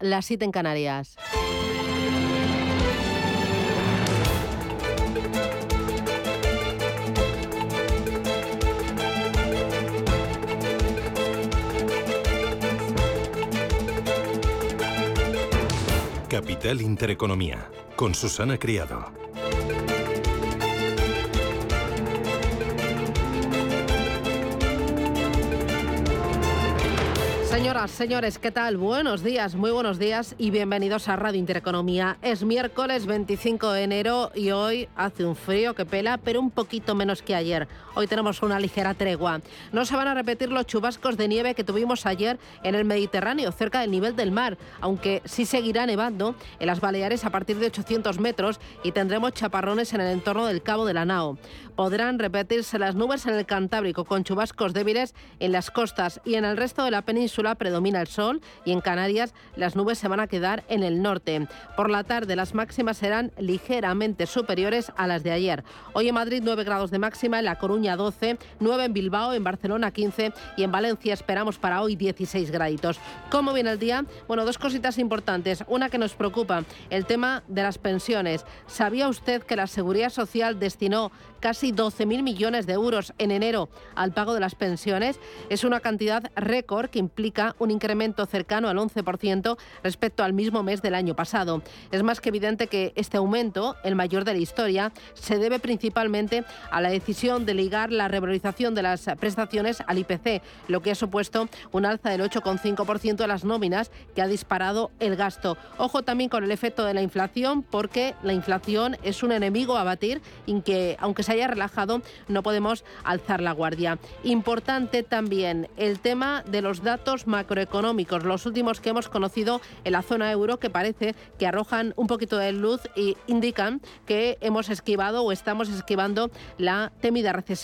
las 7 en Canarias. Capital Intereconomía, con Susana Criado. Señoras, señores, ¿qué tal? Buenos días, muy buenos días y bienvenidos a Radio Intereconomía. Es miércoles 25 de enero y hoy hace un frío que pela, pero un poquito menos que ayer. Hoy tenemos una ligera tregua. No se van a repetir los chubascos de nieve que tuvimos ayer en el Mediterráneo, cerca del nivel del mar, aunque sí seguirá nevando en las Baleares a partir de 800 metros y tendremos chaparrones en el entorno del Cabo de la Nao. Podrán repetirse las nubes en el Cantábrico con chubascos débiles en las costas y en el resto de la península predomina el sol y en Canarias las nubes se van a quedar en el norte. Por la tarde las máximas serán ligeramente superiores a las de ayer. Hoy en Madrid 9 grados de máxima, en La Coruña 12, 9 en Bilbao, en Barcelona 15 y en Valencia esperamos para hoy 16 graditos. ¿Cómo viene el día? Bueno, dos cositas importantes. Una que nos preocupa, el tema de las pensiones. ¿Sabía usted que la Seguridad Social destinó casi 12.000 millones de euros en enero al pago de las pensiones? Es una cantidad récord que implica un incremento cercano al 11% respecto al mismo mes del año pasado. Es más que evidente que este aumento, el mayor de la historia, se debe principalmente a la decisión de ligar la revalorización de las prestaciones al IPC, lo que ha supuesto un alza del 8,5% de las nóminas que ha disparado el gasto. Ojo también con el efecto de la inflación, porque la inflación es un enemigo a batir y que, aunque se haya relajado, no podemos alzar la guardia. Importante también el tema de los datos macroeconómicos, los últimos que hemos conocido en la zona euro, que parece que arrojan un poquito de luz y indican que hemos esquivado o estamos esquivando la temida recesión.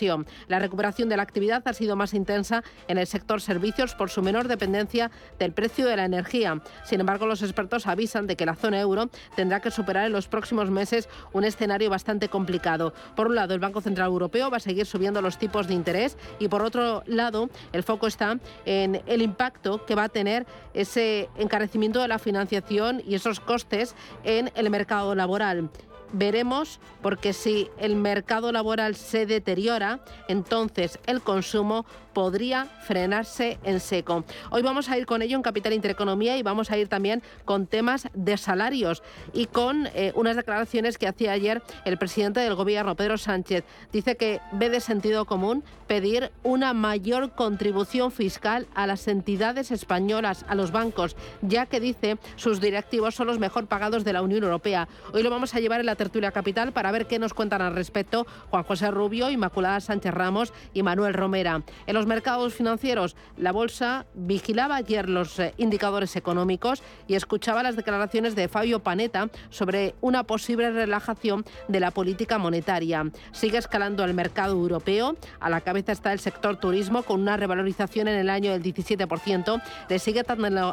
La recuperación de la actividad ha sido más intensa en el sector servicios por su menor dependencia del precio de la energía. Sin embargo, los expertos avisan de que la zona euro tendrá que superar en los próximos meses un escenario bastante complicado. Por un lado, el Banco Central Europeo va a seguir subiendo los tipos de interés y por otro lado, el foco está en el impacto que va a tener ese encarecimiento de la financiación y esos costes en el mercado laboral veremos, porque si el mercado laboral se deteriora, entonces el consumo podría frenarse en seco. Hoy vamos a ir con ello en Capital Intereconomía y vamos a ir también con temas de salarios y con eh, unas declaraciones que hacía ayer el presidente del gobierno, Pedro Sánchez. Dice que ve de sentido común pedir una mayor contribución fiscal a las entidades españolas, a los bancos, ya que dice sus directivos son los mejor pagados de la Unión Europea. Hoy lo vamos a llevar en la tertulia capital para ver qué nos cuentan al respecto Juan José Rubio, Inmaculada Sánchez Ramos y Manuel Romera. En los mercados financieros, la bolsa vigilaba ayer los eh, indicadores económicos y escuchaba las declaraciones de Fabio Panetta sobre una posible relajación de la política monetaria. Sigue escalando el mercado europeo. A la cabeza está el sector turismo con una revalorización en el año del 17%. Le sigue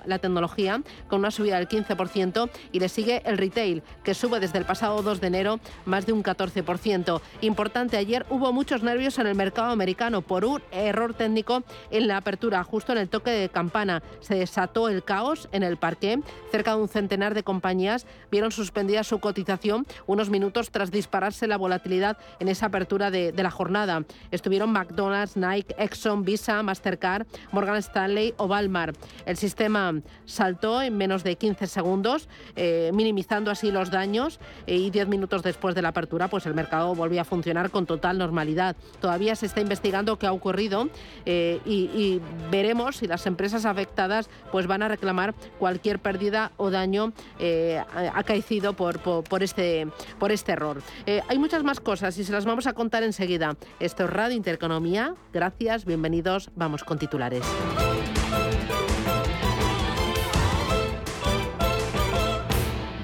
la tecnología con una subida del 15% y le sigue el retail que sube desde el pasado 2 de enero más de un 14%. Importante, ayer hubo muchos nervios en el mercado americano por un error técnico en la apertura, justo en el toque de campana. Se desató el caos en el parque. Cerca de un centenar de compañías vieron suspendida su cotización unos minutos tras dispararse la volatilidad en esa apertura de, la jornada. Estuvieron McDonald's, Nike, Exxon, Visa, Mastercard, Morgan Stanley o Walmart. El sistema saltó en menos de 15 segundos, eh, minimizando así los daños eh, y 10 minutos después de la apertura, pues el mercado volvió a funcionar con total normalidad. Todavía se está investigando qué ha ocurrido eh, y, veremos si las empresas afectadas pues van a reclamar cualquier pérdida o daño eh, acaecido por, por, este, por este error. Eh, hay muchas más cosas y se las vamos a contar enseguida. Esto es Radio Intereconomía. Gracias, bienvenidos. Vamos con titulares.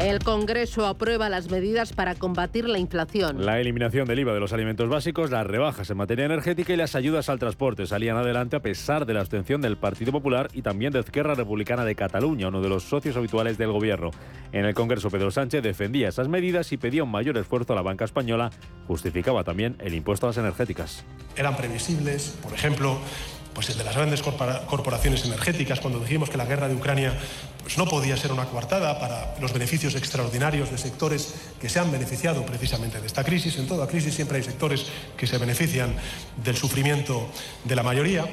El Congreso aprueba las medidas para combatir la inflación. La eliminación del IVA de los alimentos básicos, las rebajas en materia energética y las ayudas al transporte salían adelante a pesar de la abstención del Partido Popular y también de Izquierda Republicana de Cataluña, uno de los socios habituales del gobierno. En el Congreso, Pedro Sánchez defendía esas medidas y pedía un mayor esfuerzo a la banca española. Justificaba también el impuesto a las energéticas. Eran previsibles, por ejemplo, pues el de las grandes corporaciones energéticas, cuando dijimos que la guerra de Ucrania pues no podía ser una coartada para los beneficios extraordinarios de sectores que se han beneficiado precisamente de esta crisis. En toda crisis siempre hay sectores que se benefician del sufrimiento de la mayoría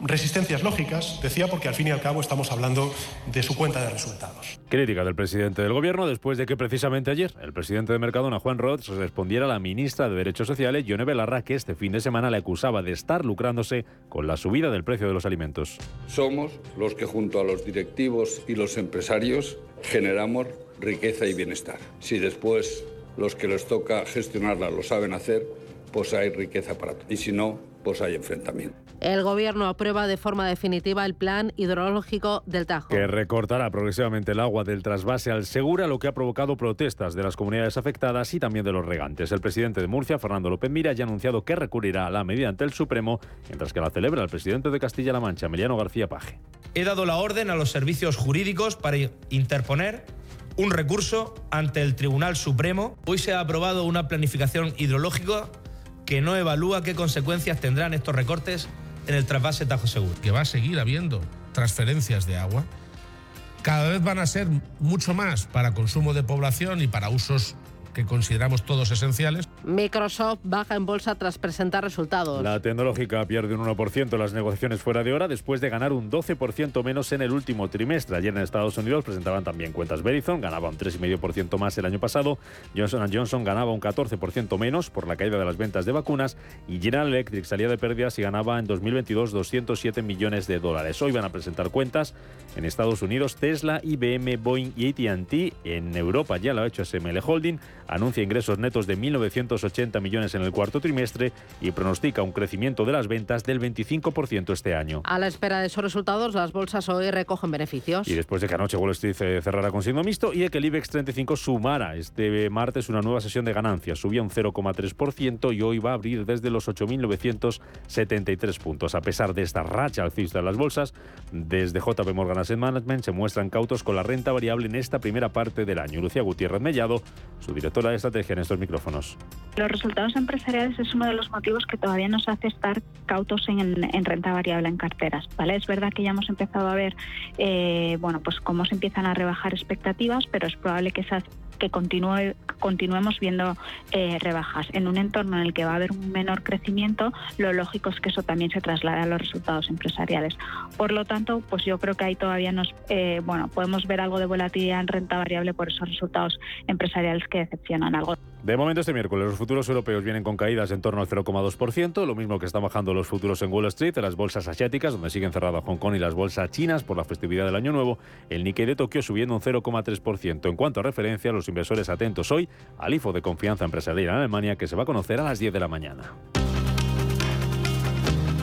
resistencias lógicas, decía, porque al fin y al cabo estamos hablando de su cuenta de resultados. Crítica del presidente del gobierno después de que precisamente ayer el presidente de Mercadona, Juan Roth, respondiera a la ministra de Derechos Sociales, Yone Belarra, que este fin de semana le acusaba de estar lucrándose con la subida del precio de los alimentos. Somos los que junto a los directivos y los empresarios generamos riqueza y bienestar. Si después los que les toca gestionarla lo saben hacer, pues hay riqueza para todos. Y si no, pues hay enfrentamiento. El Gobierno aprueba de forma definitiva el plan hidrológico del Tajo. Que recortará progresivamente el agua del trasvase al Segura, lo que ha provocado protestas de las comunidades afectadas y también de los regantes. El presidente de Murcia, Fernando López Mira, ya ha anunciado que recurrirá a la medida ante el Supremo, mientras que la celebra el presidente de Castilla-La Mancha, Emiliano García Paje. He dado la orden a los servicios jurídicos para interponer un recurso ante el Tribunal Supremo. Hoy se ha aprobado una planificación hidrológica que no evalúa qué consecuencias tendrán estos recortes en el trasvase Tajo Seguro. Que va a seguir habiendo transferencias de agua. Cada vez van a ser mucho más para consumo de población y para usos que consideramos todos esenciales. Microsoft baja en bolsa tras presentar resultados. La tecnológica pierde un 1% las negociaciones fuera de hora después de ganar un 12% menos en el último trimestre. Ayer en Estados Unidos presentaban también cuentas Verizon, ganaba un 3,5% más el año pasado. Johnson Johnson ganaba un 14% menos por la caída de las ventas de vacunas y General Electric salía de pérdidas y ganaba en 2022 207 millones de dólares. Hoy van a presentar cuentas en Estados Unidos Tesla, IBM, Boeing y AT&T. En Europa ya lo ha hecho SML Holding anuncia ingresos netos de 1.980 millones en el cuarto trimestre y pronostica un crecimiento de las ventas del 25% este año. A la espera de esos resultados, las bolsas hoy recogen beneficios. Y después de que anoche Wall Street cerrara con signo mixto y de que el IBEX 35 sumara este martes una nueva sesión de ganancias. Subía un 0,3% y hoy va a abrir desde los 8.973 puntos. A pesar de esta racha alcista de las bolsas, desde JP Morgan Asset Management se muestran cautos con la renta variable en esta primera parte del año. Lucía Gutiérrez Mellado, su director la estrategia en estos micrófonos. Los resultados empresariales es uno de los motivos que todavía nos hace estar cautos en, renta variable en carteras. ¿vale? Es verdad que ya hemos empezado a ver eh, bueno, pues cómo se empiezan a rebajar expectativas, pero es probable que esas que continúe, continuemos viendo eh, rebajas. En un entorno en el que va a haber un menor crecimiento, lo lógico es que eso también se traslade a los resultados empresariales. Por lo tanto, pues yo creo que ahí todavía nos, eh, bueno, podemos ver algo de volatilidad en renta variable por esos resultados empresariales que decepcionan algo. De momento este miércoles los futuros europeos vienen con caídas en torno al 0,2%, lo mismo que están bajando los futuros en Wall Street, en las bolsas asiáticas, donde siguen cerradas Hong Kong y las bolsas chinas por la festividad del Año Nuevo, el Nikkei de Tokio subiendo un 0,3%. En cuanto a referencia, los inversores atentos hoy al IFO de confianza empresarial en Alemania que se va a conocer a las 10 de la mañana.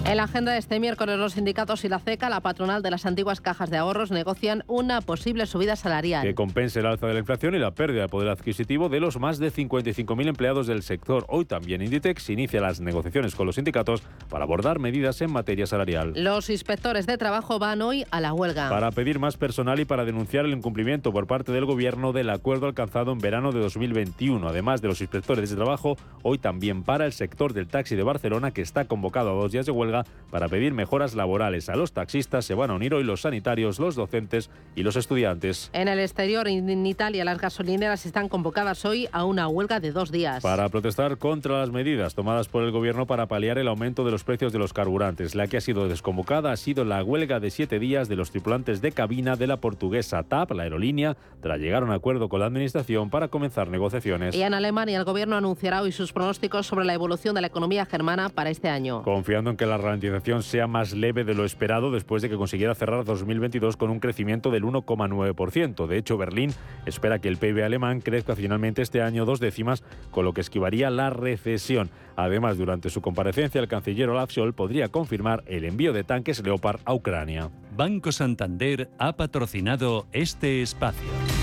En la agenda de este miércoles, los sindicatos y la CECA, la patronal de las antiguas cajas de ahorros, negocian una posible subida salarial. Que compense el alza de la inflación y la pérdida de poder adquisitivo de los más de 55.000 empleados del sector. Hoy también Inditex inicia las negociaciones con los sindicatos para abordar medidas en materia salarial. Los inspectores de trabajo van hoy a la huelga. Para pedir más personal y para denunciar el incumplimiento por parte del Gobierno del acuerdo alcanzado en verano de 2021. Además de los inspectores de trabajo, hoy también para el sector del taxi de Barcelona, que está convocado a dos días de huelga para pedir mejoras laborales. A los taxistas se van a unir hoy los sanitarios, los docentes y los estudiantes. En el exterior, en Italia, las gasolineras están convocadas hoy a una huelga de dos días. Para protestar contra las medidas tomadas por el gobierno para paliar el aumento de los precios de los carburantes. La que ha sido desconvocada ha sido la huelga de siete días de los tripulantes de cabina de la portuguesa TAP, la aerolínea, tras llegar a un acuerdo con la administración para comenzar negociaciones. Y en Alemania, el gobierno anunciará hoy sus pronósticos sobre la evolución de la economía germana para este año. Confiando en que la ralentización sea más leve de lo esperado después de que consiguiera cerrar 2022 con un crecimiento del 1,9%. De hecho, Berlín espera que el PIB alemán crezca finalmente este año dos décimas, con lo que esquivaría la recesión. Además, durante su comparecencia, el canciller Olaf Scholz podría confirmar el envío de tanques Leopard a Ucrania. Banco Santander ha patrocinado este espacio.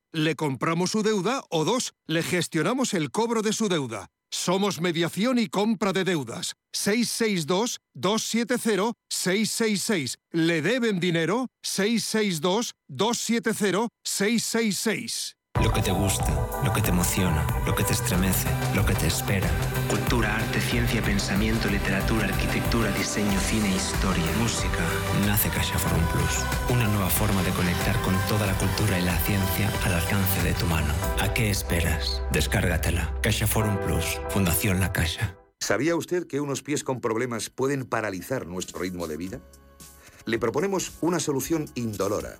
le compramos su deuda o dos, le gestionamos el cobro de su deuda. Somos mediación y compra de deudas. 662-270-666. ¿Le deben dinero? 662-270-666. Lo que te gusta, lo que te emociona, lo que te estremece, lo que te espera. Cultura, arte, ciencia, pensamiento, literatura, arquitectura, diseño, cine, historia, música. Nace Caixa Forum Plus. Una nueva forma de conectar con toda la cultura y la ciencia al alcance de tu mano. ¿A qué esperas? Descárgatela. Caixa Forum Plus. Fundación La Caixa. ¿Sabía usted que unos pies con problemas pueden paralizar nuestro ritmo de vida? Le proponemos una solución indolora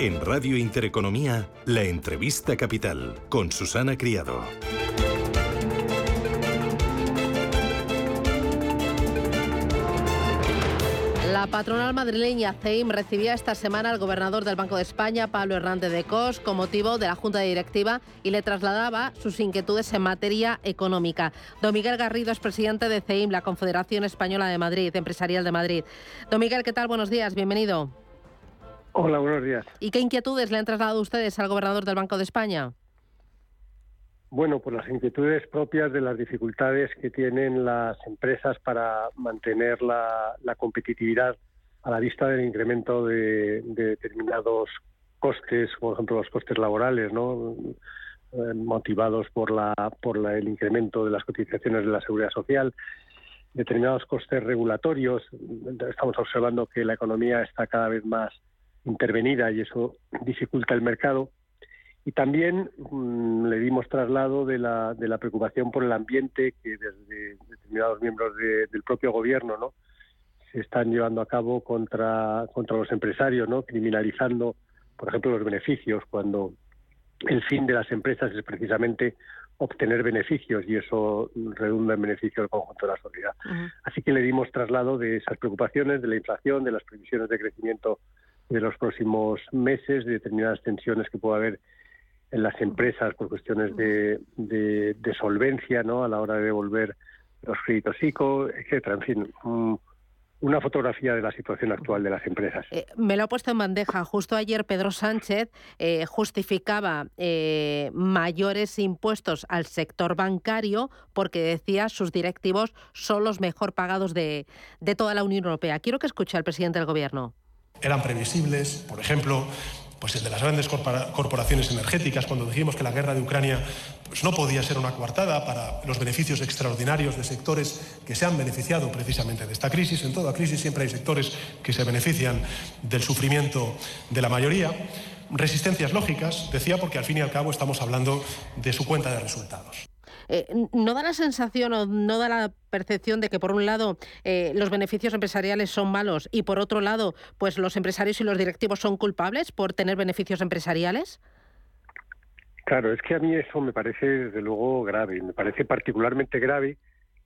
En Radio Intereconomía, la entrevista capital con Susana Criado. La patronal madrileña CEIM recibía esta semana al gobernador del Banco de España, Pablo Hernández de Cos, con motivo de la Junta Directiva y le trasladaba sus inquietudes en materia económica. Don Miguel Garrido es presidente de CEIM, la Confederación Española de Madrid, Empresarial de Madrid. Don Miguel, ¿qué tal? Buenos días, bienvenido. Hola, buenos días. ¿Y qué inquietudes le han trasladado ustedes al gobernador del Banco de España? Bueno, pues las inquietudes propias de las dificultades que tienen las empresas para mantener la, competitividad a la vista del incremento de, determinados costes, por ejemplo los costes laborales, ¿no? Eh, motivados por la por el incremento de las cotizaciones de la seguridad social, determinados costes regulatorios. Estamos observando que la economía está cada vez más intervenida y eso dificulta el mercado. Y también mm, le dimos traslado de la, de la preocupación por el ambiente que desde determinados miembros del propio gobierno ¿no? se están llevando a cabo contra, contra los empresarios, ¿no? criminalizando, por ejemplo, los beneficios, cuando el fin de las empresas es precisamente obtener beneficios y eso redunda en beneficio del conjunto de la sociedad. Así que le dimos traslado de esas preocupaciones, de la inflación, de las previsiones de crecimiento de los próximos meses, de determinadas tensiones que pueda haber en las empresas por cuestiones de, de, solvencia ¿no? a la hora de devolver los créditos ICO, etcétera. En fin, una fotografía de la situación actual de las empresas. Eh, me lo ha puesto en bandeja. Justo ayer Pedro Sánchez eh, justificaba eh, mayores impuestos al sector bancario porque decía sus directivos son los mejor pagados de, de toda la Unión Europea. Quiero que escuche al presidente del Gobierno eran previsibles. Por ejemplo, pues el de las grandes corporaciones energéticas, cuando dijimos que la guerra de Ucrania pues no podía ser una coartada para los beneficios extraordinarios de sectores que se han beneficiado precisamente de esta crisis. En toda crisis siempre hay sectores que se benefician del sufrimiento de la mayoría. Resistencias lógicas, decía, porque al fin y al cabo estamos hablando de su cuenta de resultados. Eh, ¿No da la sensación o no da la percepción de que por un lado eh, los beneficios empresariales son malos y por otro lado pues los empresarios y los directivos son culpables por tener beneficios empresariales? Claro, es que a mí eso me parece desde luego grave, me parece particularmente grave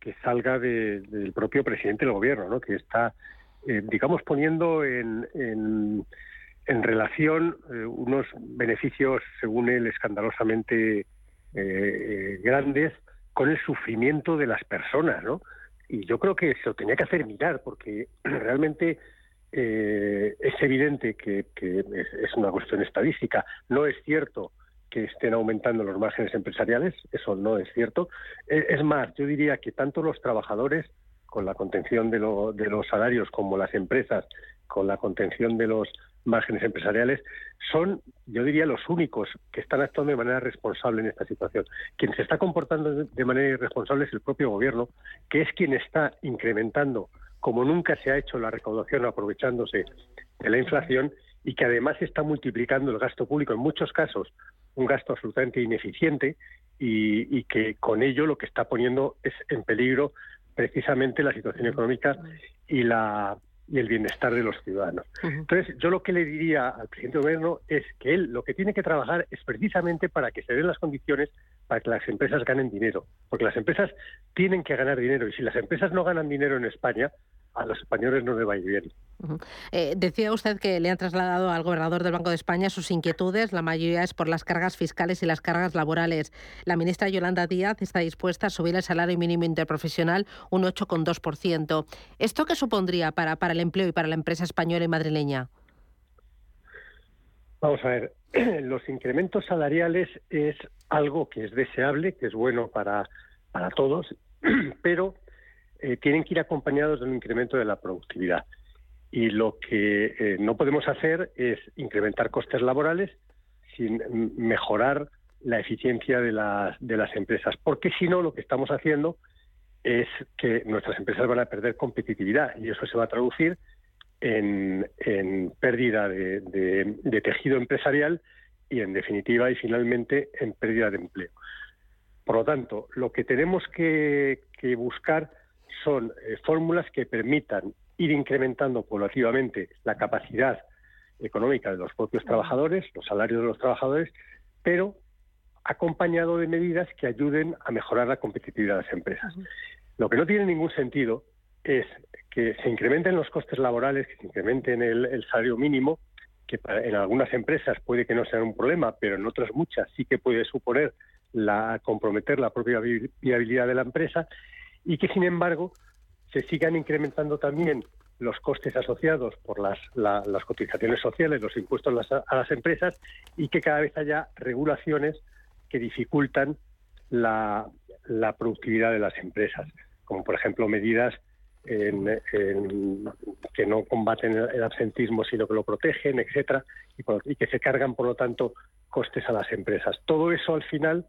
que salga del propio presidente del gobierno, ¿no? que está, eh, digamos, poniendo en, en, relación unos beneficios, según él, escandalosamente eh, grandes con el sufrimiento de las personas, ¿no? Y yo creo que se lo tenía que hacer mirar, porque realmente eh, es evidente que, es, una cuestión estadística. No es cierto que estén aumentando los márgenes empresariales, eso no es cierto. Eh, es más, yo diría que tanto los trabajadores, con la contención de, de los salarios, como las empresas, con la contención de los márgenes empresariales, son, yo diría, los únicos que están actuando de manera responsable en esta situación. Quien se está comportando de manera irresponsable es el propio gobierno, que es quien está incrementando, como nunca se ha hecho la recaudación aprovechándose de la inflación, y que además está multiplicando el gasto público, en muchos casos, un gasto absolutamente ineficiente, y, y que con ello lo que está poniendo es en peligro precisamente la situación económica y la y el bienestar de los ciudadanos. Entonces, yo lo que le diría al presidente de gobierno es que él lo que tiene que trabajar es precisamente para que se den las condiciones para que las empresas ganen dinero, porque las empresas tienen que ganar dinero y si las empresas no ganan dinero en España, a los españoles no les va a ir bien. Eh, decía usted que le han trasladado al gobernador del Banco de España sus inquietudes, la mayoría es por las cargas fiscales y las cargas laborales. La ministra Yolanda Díaz está dispuesta a subir el salario mínimo interprofesional un 8,2%. ¿Esto qué supondría para, para el empleo y para la empresa española y madrileña? Vamos a ver, los incrementos salariales es algo que es deseable, que es bueno para, para todos, pero eh, tienen que ir acompañados de un incremento de la productividad. Y lo que eh, no podemos hacer es incrementar costes laborales sin mejorar la eficiencia de las, empresas, porque si no, lo que estamos haciendo es que nuestras empresas van a perder competitividad y eso se va a traducir en, pérdida de, tejido empresarial y, en definitiva, y finalmente, en pérdida de empleo. Por lo tanto, lo que tenemos que buscar son eh, fórmulas que permitan ir incrementando paulativamente la capacidad económica de los propios trabajadores, los salarios de los trabajadores, pero acompañado de medidas que ayuden a mejorar la competitividad de las empresas. Lo que no tiene ningún sentido es que se incrementen los costes laborales, que se incrementen el, el salario mínimo, que en algunas empresas puede que no sea un problema, pero en otras muchas sí que puede suponer la comprometer la propia viabilidad de la empresa y que, sin embargo, se sigan incrementando también los costes asociados por las, las cotizaciones sociales, los impuestos a las, empresas y que cada vez haya regulaciones que dificultan la, productividad de las empresas, como por ejemplo medidas que no combaten el absentismo sino que lo protegen, etcétera, y que se cargan por lo tanto costes a las empresas. Todo eso al final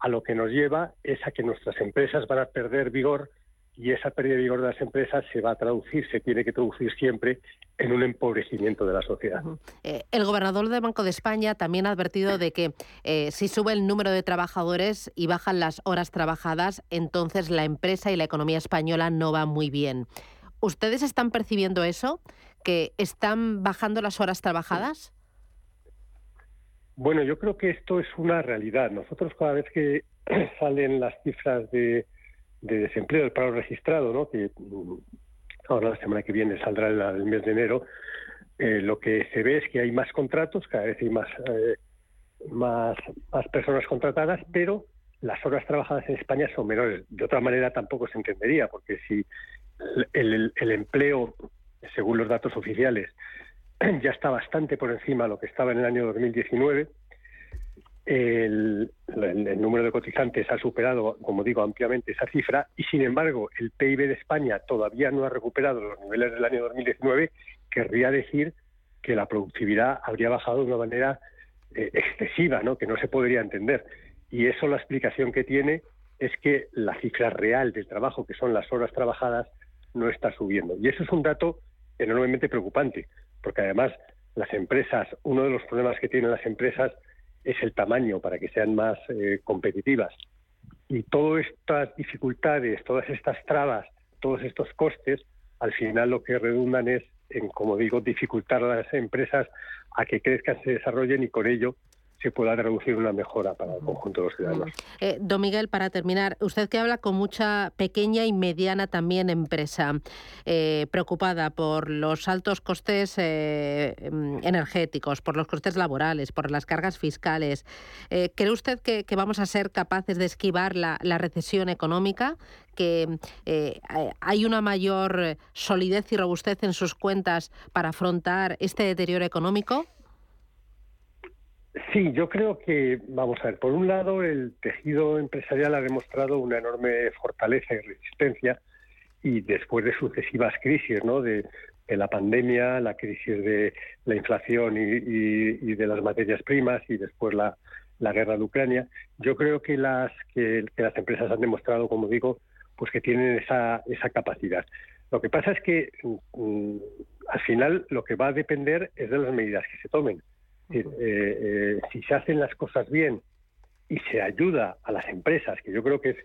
a lo que nos lleva es a que nuestras empresas van a perder vigor y esa pérdida de vigor de las empresas se va a traducir, se tiene que traducir siempre en un empobrecimiento de la sociedad. Eh, el gobernador del Banco de España también ha advertido de que eh, si sube el número de trabajadores y bajan las horas trabajadas, entonces la empresa y la economía española no va muy bien. ¿Ustedes están percibiendo eso? ¿Que están bajando las horas trabajadas? Bueno, yo creo que esto es una realidad. Nosotros cada vez que salen las cifras de, desempleo del paro registrado, ¿no? que mm, ahora la semana que viene saldrá el, mes de enero, eh, lo que se ve es que hay más contratos, cada vez hay más, eh, más, más personas contratadas, pero las horas trabajadas en España son menores. De otra manera tampoco se entendería, porque si el, el empleo, según los datos oficiales, ya está bastante por encima de lo que estaba en el año 2019. El, número de cotizantes ha superado, como digo, ampliamente esa cifra y, sin embargo, el PIB de España todavía no ha recuperado los niveles del año 2019. Querría decir que la productividad habría bajado de una manera eh, excesiva, ¿no? que no se podría entender. Y eso la explicación que tiene es que la cifra real del trabajo, que son las horas trabajadas, no está subiendo. Y eso es un dato enormemente preocupante, porque además las empresas, uno de los problemas que tienen las empresas es el tamaño para que sean más eh, competitivas. Y todas estas dificultades, todas estas trabas, todos estos costes, al final lo que redundan es en, como digo, dificultar a las empresas a que crezcan, se desarrollen y con ello se pueda traducir una mejora para el conjunto de los ciudadanos. Eh, don Miguel, para terminar, usted que habla con mucha pequeña y mediana también empresa, eh, preocupada por los altos costes eh, em, energéticos, por los costes laborales, por las cargas fiscales, ¿cree usted que, vamos a ser capaces de esquivar la, la recesión económica? que hay una mayor solidez y robustez en sus cuentas para afrontar este deterioro económico? Sí, yo creo que, vamos a ver, por un lado el tejido empresarial ha demostrado una enorme fortaleza y resistencia y después de sucesivas crisis, ¿no? De, la pandemia, la crisis de la inflación y, de las materias primas y después la, guerra de Ucrania, yo creo que las que, las empresas han demostrado, como digo, pues que tienen esa, esa capacidad. Lo que pasa es que mm, al final lo que va a depender es de las medidas que se tomen. Eh, eh, si se hacen las cosas bien y se ayuda a las empresas, que yo creo que es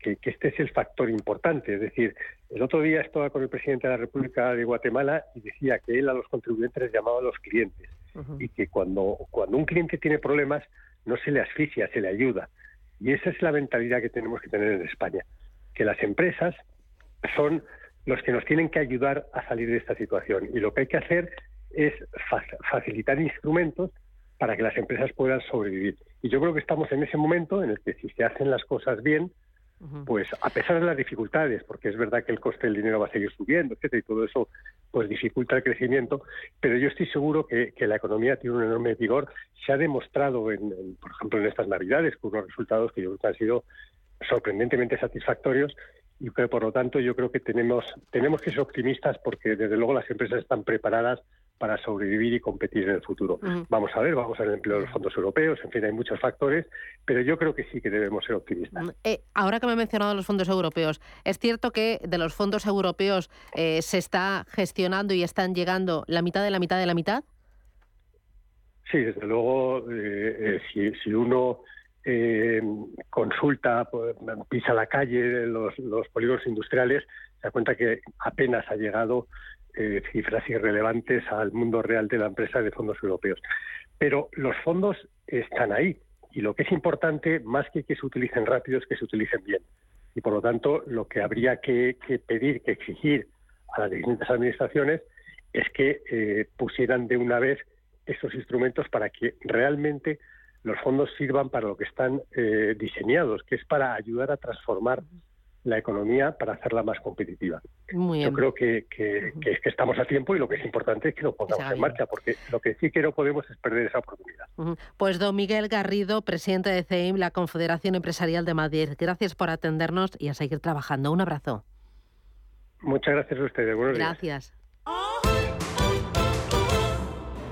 que, este es el factor importante. Es decir, el otro día estaba con el presidente de la República de Guatemala y decía que él a los contribuyentes les llamaba a los clientes y que cuando, cuando un cliente tiene problemas no se le asfixia, se le ayuda. Y esa es la mentalidad que tenemos que tener en España, que las empresas son los que nos tienen que ayudar a salir de esta situación. Y lo que hay que hacer es facilitar instrumentos para que las empresas puedan sobrevivir. Y yo creo que estamos en ese momento en el que si se hacen las cosas bien, pues a pesar de las dificultades, porque es verdad que el coste del dinero va a seguir subiendo, etcétera, y todo eso pues dificulta el crecimiento, pero yo estoy seguro que, la economía tiene un enorme vigor. Se ha demostrado, en, por ejemplo, en estas Navidades, con unos resultados que yo creo que han sido sorprendentemente satisfactorios y que por lo tanto yo creo que tenemos tenemos que ser optimistas porque desde luego las empresas están preparadas para sobrevivir y competir en el futuro. Vamos a ver, vamos a ver el empleo de los fondos europeos, en fin, hay muchos factores, pero yo creo que sí que debemos ser optimistas. Eh, ahora que me he mencionado los fondos europeos, ¿es cierto que de los fondos europeos eh, se está gestionando y están llegando la mitad de la mitad de la mitad? Sí, desde luego, eh, si, uno consulta, pues, pisa la calle, los, polígonos industriales, se da cuenta que apenas ha llegado eh, cifras irrelevantes al mundo real de la empresa de fondos europeos. Pero los fondos están ahí y lo que es importante, más que que se utilicen rápido, es que se utilicen bien. Y por lo tanto, lo que habría que, pedir, que exigir a las distintas administraciones es que eh, pusieran de una vez esos instrumentos para que realmente los fondos sirvan para lo que están eh, diseñados, que es para ayudar a transformar la economía para hacerla más competitiva. Yo creo que, que, estamos a tiempo y lo que es importante es que lo pongamos en marcha, porque lo que sí que no podemos es perder esa oportunidad. Pues don Miguel Garrido, presidente de CEIM, la Confederación Empresarial de Madrid, gracias por atendernos y a seguir trabajando. Un abrazo. Muchas gracias a ustedes. Buenos gracias.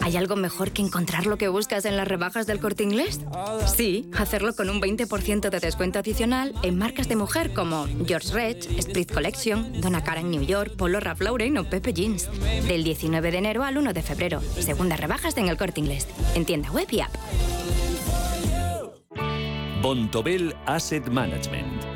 ¿Hay algo mejor que encontrar lo que buscas en las rebajas del corte inglés? Sí, hacerlo con un 20% de descuento adicional en marcas de mujer como George Rech, Split Collection, Donna Cara en New York, Polo Ralph Lauren o Pepe Jeans. Del 19 de enero al 1 de febrero. Segundas rebajas en el corte inglés. En tienda web y app. Bontobel Asset Management.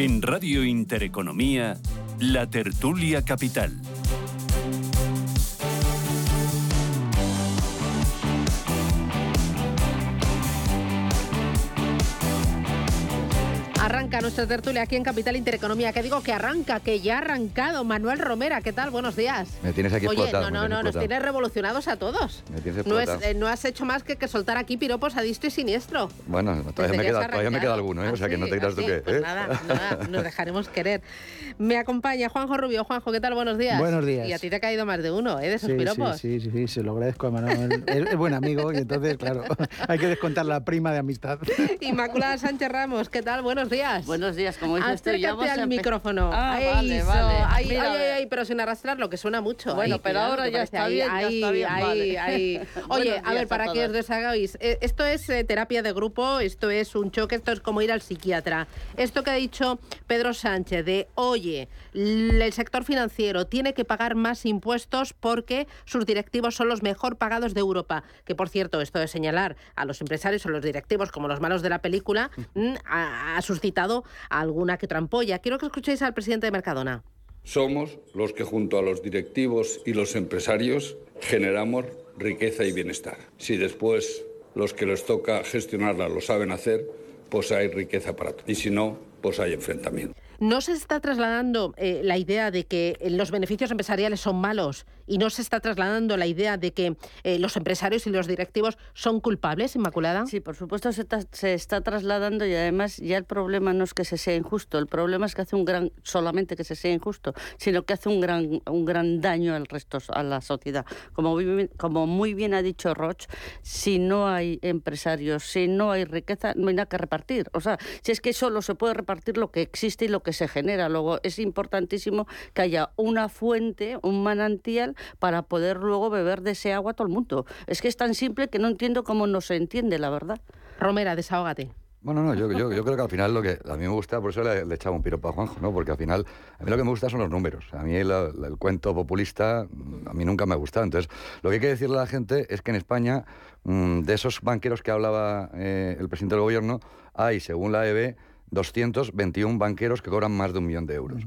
En Radio Intereconomía, La Tertulia Capital. Arranca nuestra tertulia aquí en Capital Intereconomía. Que digo que arranca, que ya ha arrancado. Manuel Romera, ¿qué tal? Buenos días. Me tienes aquí Oye, explotado. no, no, no, nos tienes revolucionados a todos. Me tienes No, es- eh, no has hecho más que, que soltar aquí piropos a diestro y siniestro. Bueno, todavía me, que queda, todavía me queda arrancado. alguno, ¿eh? o sea que no te creas tú Así, que... pues ¿eh? nada, nada, nos dejaremos querer. Me acompaña Juanjo Rubio. Juanjo, ¿qué tal? Buenos días. Buenos días. Y a ti te ha caído más de uno, ¿eh? De esos Sí, piropos. sí, sí, sí, sí, se lo agradezco a Manuel. Es buen amigo y entonces, claro, hay que descontar la prima de amistad. Inmaculada Sánchez Ramos, ¿qué tal? Buenos días. Buenos días, como dices tú, ya Acércate vamos a al empe- micrófono. Ah, Ahí, vale, eso. vale. Ay, Mira, ay, ay, pero sin arrastrarlo, que suena mucho. Bueno, pero cuidado, ahora que ya parece está ahí, bien, ya ahí, está bien, ahí, vale. ahí. Buenos Oye, a días ver, a para que os deshagáis, eh, esto es eh, terapia de grupo, esto es un choque, esto es como ir al psiquiatra. Esto que ha dicho Pedro Sánchez de, oye, l- el sector financiero tiene que pagar más impuestos porque sus directivos son los mejor pagados de Europa. Que, por cierto, esto de señalar a los empresarios o los directivos como los malos de la película mm, ha, ha suscitado alguna que otra ampolla. Quiero que escuchéis al presidente de Mercadona. Somos los que junto a los directivos y los empresarios generamos riqueza y bienestar. Si después los que les toca gestionarla lo saben hacer, pues hay riqueza para todos. Y si no, pues hay enfrentamiento. ¿No se está trasladando eh, la idea de que los beneficios empresariales son malos y no se está trasladando la idea de que eh, los empresarios y los directivos son culpables, Inmaculada? Sí, por supuesto se, se está trasladando y además ya el problema no es que se sea injusto, el problema es que hace un gran, solamente que se sea injusto, sino que hace un gran, un gran daño al resto, a la sociedad. Como como muy bien ha dicho Roch, si no hay empresarios, si no hay riqueza, no hay nada que repartir. O sea, si es que solo se puede repartir lo que existe y lo que se genera. Luego es importantísimo que haya una fuente, un manantial, para poder luego beber de ese agua todo el mundo. Es que es tan simple que no entiendo cómo no se entiende, la verdad. Romera, desahógate. Bueno, no, yo, yo, yo creo que al final lo que a mí me gusta, por eso le, le echaba un piropo a Juanjo, ¿no? Porque al final, a mí lo que me gusta son los números. A mí el, el cuento populista, mm, a mí nunca me ha gustado. Entonces, lo que hay que decirle a la gente es que en España, mm, de esos banqueros que hablaba eh, el presidente del gobierno, hay, según la EB, 221 banqueros que cobran más de un millón de euros.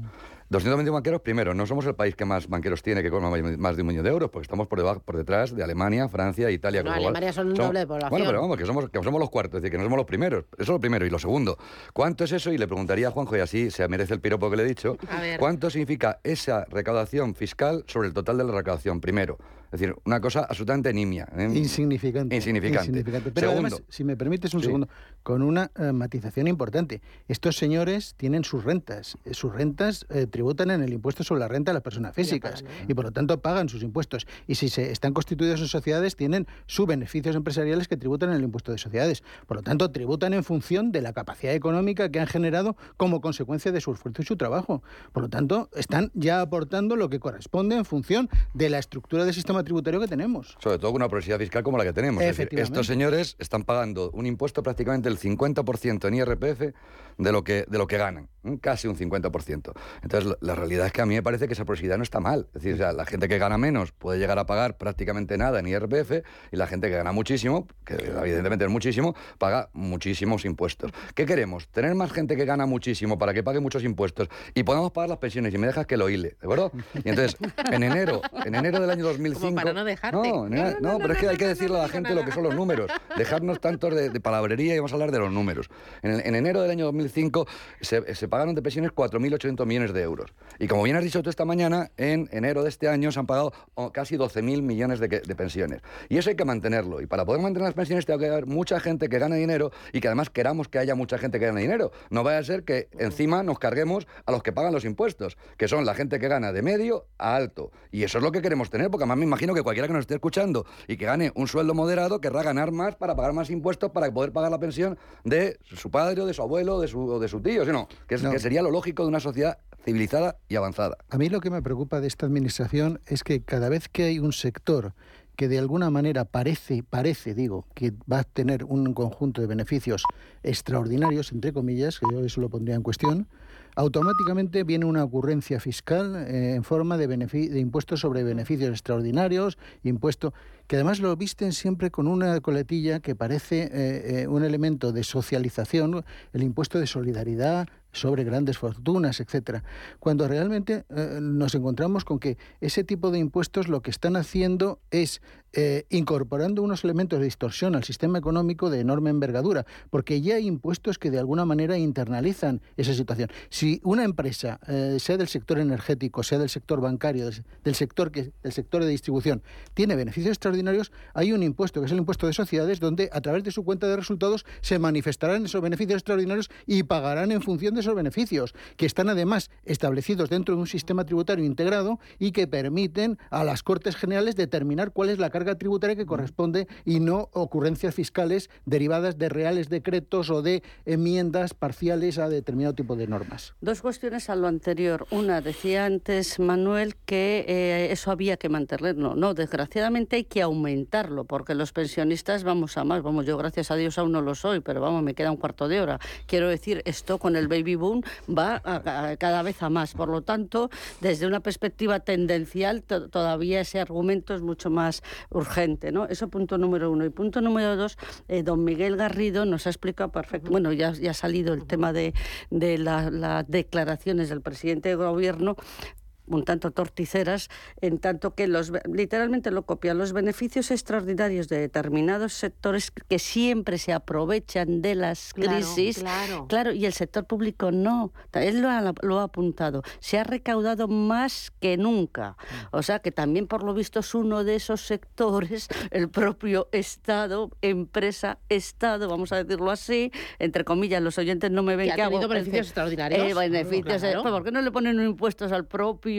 221 banqueros, primero, no somos el país que más banqueros tiene que cobran más- de un millón de euros, porque estamos por, debajo, por detrás de Alemania, Francia, Italia. No, Alemania son un somos- doble de población. Bueno, pero vamos, que somos, que somos los cuartos, es decir, que no somos los primeros. Eso es lo primero. Y lo segundo, ¿cuánto es eso? Y le preguntaría a Juanjo, y así se merece el piropo que le he dicho. ¿cuánto significa esa recaudación fiscal sobre el total de la recaudación? Primero. Es decir, una cosa absolutamente nimia. ¿eh? Insignificante. Insignificante. Insignificante. Pero Segundo. además, si me permites un Sí. segundo, con una eh, matización importante. Estos señores tienen sus rentas. Eh, Sus rentas eh, tributan en el impuesto sobre la renta de las personas físicas y por lo tanto pagan sus impuestos. Y si se están constituidos en sociedades, tienen sus beneficios empresariales que tributan en el impuesto de sociedades. Por lo tanto, tributan en función de la capacidad económica que han generado como consecuencia de su esfuerzo y su trabajo. Por lo tanto, están ya aportando lo que corresponde en función de la estructura del sistema tributario que tenemos. Sobre todo con una progresividad fiscal como la que tenemos. Es decir, estos señores están pagando un impuesto prácticamente el 50% en IRPF de lo que, de lo que ganan, ¿eh? casi un 50%. Entonces, la, realidad es que a mí me parece que esa progresividad no está mal. Es decir, o sea, la gente que gana menos puede llegar a pagar prácticamente nada en IRPF y la gente que gana muchísimo, que evidentemente es muchísimo, paga muchísimos impuestos. ¿Qué queremos? Tener más gente que gana muchísimo para que pague muchos impuestos y podamos pagar las pensiones y me dejas que lo hile, ¿de acuerdo? Y entonces, en enero, en enero del año 2005... Como para no dejarte. No, no, no, pero es que hay que decirle a la gente lo que son los números. Dejarnos tantos de, de palabrería y vamos a hablar de los números. En, en enero del año 2005 se, se pagaron de pensiones 4.800 millones de euros. Y como bien has dicho tú esta mañana, en enero de este año se han pagado oh, casi 12.000 millones de, de pensiones. Y eso hay que mantenerlo. Y para poder mantener las pensiones tiene que haber mucha gente que gane dinero y que además queramos que haya mucha gente que gane dinero. No vaya a ser que encima nos carguemos a los que pagan los impuestos, que son la gente que gana de medio a alto. Y eso es lo que queremos tener, porque además me imagino que cualquiera que nos esté escuchando y que gane un sueldo moderado querrá ganar más para pagar más impuestos para poder pagar la pensión de su padre o de su abuelo de su, o de su tío, sino que, que sería lo lógico de una sociedad civilizada y avanzada. A mí lo que me preocupa de esta administración es que cada vez que hay un sector que de alguna manera parece, parece, digo, que va a tener un conjunto de beneficios extraordinarios, entre comillas, que yo eso lo pondría en cuestión, automáticamente viene una ocurrencia fiscal eh, en forma de, de impuestos sobre beneficios extraordinarios, impuesto que además lo visten siempre con una coletilla que parece eh, eh, un elemento de socialización, el impuesto de solidaridad sobre grandes fortunas, etcétera. Cuando realmente eh, nos encontramos con que ese tipo de impuestos lo que están haciendo es incorporando unos elementos de distorsión al sistema económico de enorme envergadura, porque ya hay impuestos que de alguna manera internalizan esa situación. Si una empresa, sea del sector energético, sea del sector bancario, del sector que, del sector de distribución, tiene beneficios extraordinarios, hay un impuesto, que es el impuesto de sociedades, donde a través de su cuenta de resultados se manifestarán esos beneficios extraordinarios y pagarán en función de esos beneficios, que están además establecidos dentro de un sistema tributario integrado y que permiten a las Cortes Generales determinar cuál es la carga tributaria que corresponde y no ocurrencias fiscales derivadas de reales decretos o de enmiendas parciales a determinado tipo de normas. Dos cuestiones a lo anterior. Una, decía antes Manuel que eh, eso había que mantenerlo. No, desgraciadamente hay que aumentarlo, porque los pensionistas vamos a más. Vamos, yo gracias a Dios aún no lo soy, pero vamos, me queda un cuarto de hora. Quiero decir, esto con el baby boom va cada vez a más. Por lo tanto, desde una perspectiva tendencial, todavía ese argumento es mucho más urgente. ¿no? Eso punto número uno. Y punto número dos, eh, don Miguel Garrido nos ha explicado perfecto. Bueno, ya, ya ha salido el tema de, de las declaraciones del presidente de gobierno, un tanto torticeras, en tanto que los literalmente lo copian los beneficios extraordinarios de determinados sectores que siempre se aprovechan de las crisis. Claro, claro. y el sector público no. Él lo ha, lo ha, apuntado. Se ha recaudado más que nunca. O sea que también por lo visto es uno de esos sectores, el propio Estado, empresa, Estado, vamos a decirlo así, entre comillas, los oyentes no me ven que, hago beneficios extraordinarios. Eh, beneficios, eh, pues, ¿por qué no le ponen impuestos al propio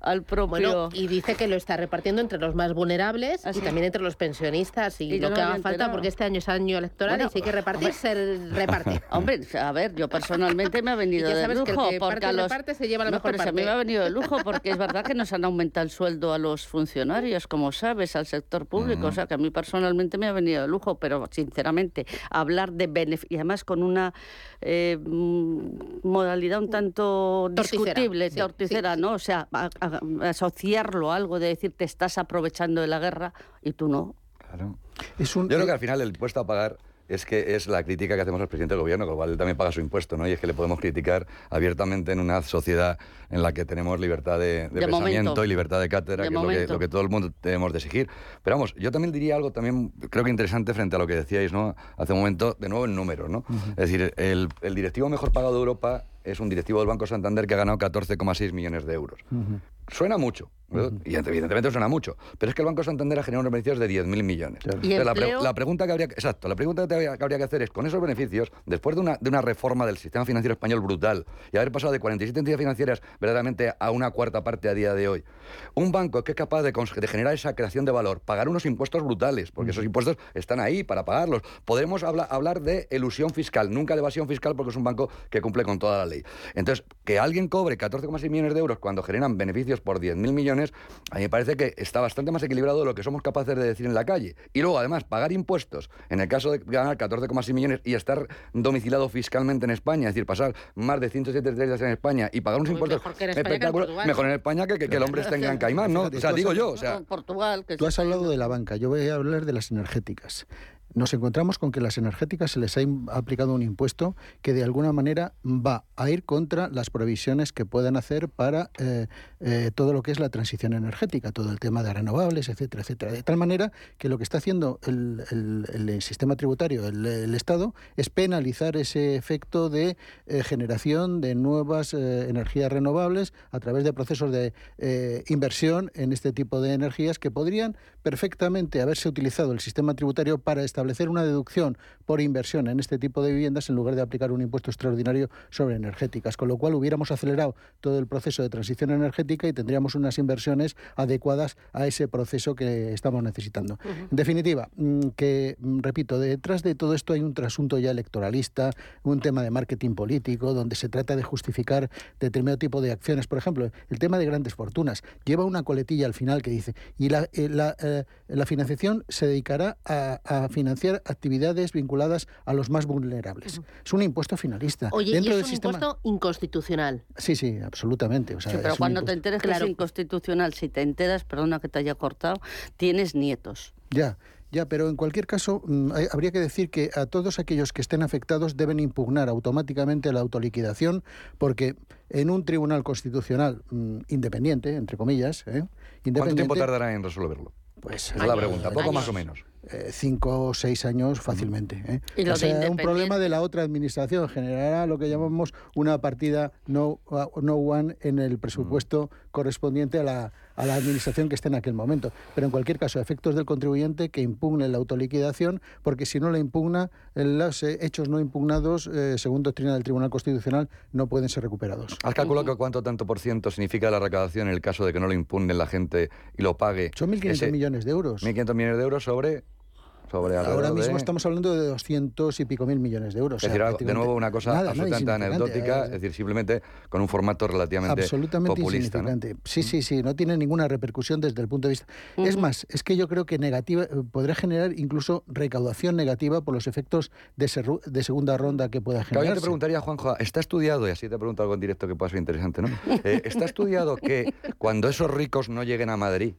al propio... y dice que lo está repartiendo entre los más vulnerables y también entre los pensionistas y, lo que haga falta, porque este año es año electoral y si hay que repartir, se reparte. Hombre, a ver, yo personalmente me ha venido de lujo. Que el porque los... reparte se lleva la mejor parte. A mí me ha venido de lujo porque es verdad que nos han aumentado el sueldo a los funcionarios, como sabes, al sector público. O sea, que a mí personalmente me ha venido de lujo, pero sinceramente, hablar de beneficios, y además con una eh, mm, modalidad un tanto discutible, torticera, ¿no? O sea, asociarlo a algo de decir te estás aprovechando de la guerra y tú no. Claro. Yo creo que al final el impuesto a pagar es que es la crítica que hacemos al presidente del gobierno, con lo cual él también paga su impuesto, ¿no? Y es que le podemos criticar abiertamente en una sociedad en la que tenemos libertad de, pensamiento y libertad de cátedra, que es lo que, todo el mundo tenemos de exigir. Pero vamos, yo también diría algo también, creo que interesante frente a lo que decíais, ¿no? Hace un momento, de nuevo en números, ¿no? Es decir, el, el directivo mejor pagado de Europa es un directivo del Banco Santander que ha ganado 14,6 millones de euros. Suena mucho, y evidentemente suena mucho, pero es que el Banco Santander ha generado unos beneficios de 10.000 millones. la, pregunta que habría, exacto, la pregunta que habría, que hacer es, con esos beneficios, después de una, de una reforma del sistema financiero español brutal y haber pasado de 47 entidades financieras verdaderamente a una cuarta parte a día de hoy, un banco que es capaz de, generar esa creación de valor, pagar unos impuestos brutales, porque esos impuestos están ahí para pagarlos. Podremos hablar de elusión fiscal, nunca de evasión fiscal, porque es un banco que cumple con toda la ley. Entonces, que alguien cobre 14,6 millones de euros cuando generan beneficios por 10.000 millones, a mí me parece que está bastante más equilibrado de lo que somos capaces de decir en la calle. Y luego, además, pagar impuestos, en el caso de ganar 14,6 millones y estar domiciliado fiscalmente en España, es decir, pasar más de 107 días en España y pagar unos impuestos espectaculares, mejor en España que, que, el hombre esté en Gran Caimán, ¿no? O sea, digo yo. O sea, Portugal, tú has hablado de la banca, yo voy a hablar de las energéticas nos encontramos con que las energéticas se les ha aplicado un impuesto que de alguna manera va a ir contra las provisiones que puedan hacer para eh, eh, todo lo que es la transición energética, todo el tema de renovables, etcétera, etcétera. De tal manera que lo que está haciendo el, sistema tributario, el, Estado, es penalizar ese efecto de eh, generación de nuevas energías renovables a través de procesos de inversión en este tipo de energías que podrían perfectamente haberse utilizado el sistema tributario para esta establecer una deducción por inversión en este tipo de viviendas en lugar de aplicar un impuesto extraordinario sobre energéticas, con lo cual hubiéramos acelerado todo el proceso de transición energética y tendríamos unas inversiones adecuadas a ese proceso que estamos necesitando. En definitiva, mm, que, mm, repito, detrás de todo esto hay un trasunto ya electoralista, un tema de marketing político, donde se trata de justificar determinado tipo de acciones. Por ejemplo, el tema de grandes fortunas lleva una coletilla al final que dice, y la, eh, la, eh, la financiación se dedicará a, a financiar actividades vinculadas a los más vulnerables. Es un impuesto finalista. Oye, Dentro y del es un sistema... impuesto inconstitucional. Sí, sí, absolutamente. O sea, Sí, pero cuando te enteres que es inconstitucional, si te enteras, perdona que te haya cortado, tienes nietos. Ya, ya, pero en cualquier caso mm, hay- habría que decir que a todos aquellos que estén afectados deben impugnar automáticamente la autoliquidación porque en un tribunal constitucional mm, independiente, entre comillas, ¿eh? ¿Cuánto independiente, tiempo tardará en resolverlo? Pues es la pregunta, poco más o menos. eh, cinco o seis años fácilmente. ¿eh? Y lo O de sea, un problema de la otra administración generará lo que llamamos una partida no, no one en el presupuesto correspondiente a la, a la administración que esté en aquel momento. Pero en cualquier caso, efectos del contribuyente que impugne la autoliquidación, porque si no la impugna, los eh, hechos no impugnados, eh, según doctrina del Tribunal Constitucional, no pueden ser recuperados. ¿Has calculado que cuánto tanto por ciento significa la recaudación en el caso de que no lo impugnen la gente y lo pague? Son 1.500 millones de euros. 1.500 millones de euros sobre... sobre Ahora mismo de- estamos hablando de 200 y pico mil millones de euros. Es o sea, decir, de nuevo una cosa nada, absolutamente anecdótica, eh, es decir, simplemente con un formato relativamente absolutamente populista. ¿no? insignificante. Sí, sí, sí, no tiene ninguna repercusión desde el punto de vista. Es más, es que yo creo que negativa eh, podría generar incluso recaudación negativa por los efectos de, serru- de segunda ronda que pueda Claro, yo generar. te preguntaría, Juanjo, ¿está estudiado, y así te pregunto algo en directo que pueda ser interesante, ¿no? Eh, ¿Está estudiado que cuando esos ricos no lleguen a Madrid.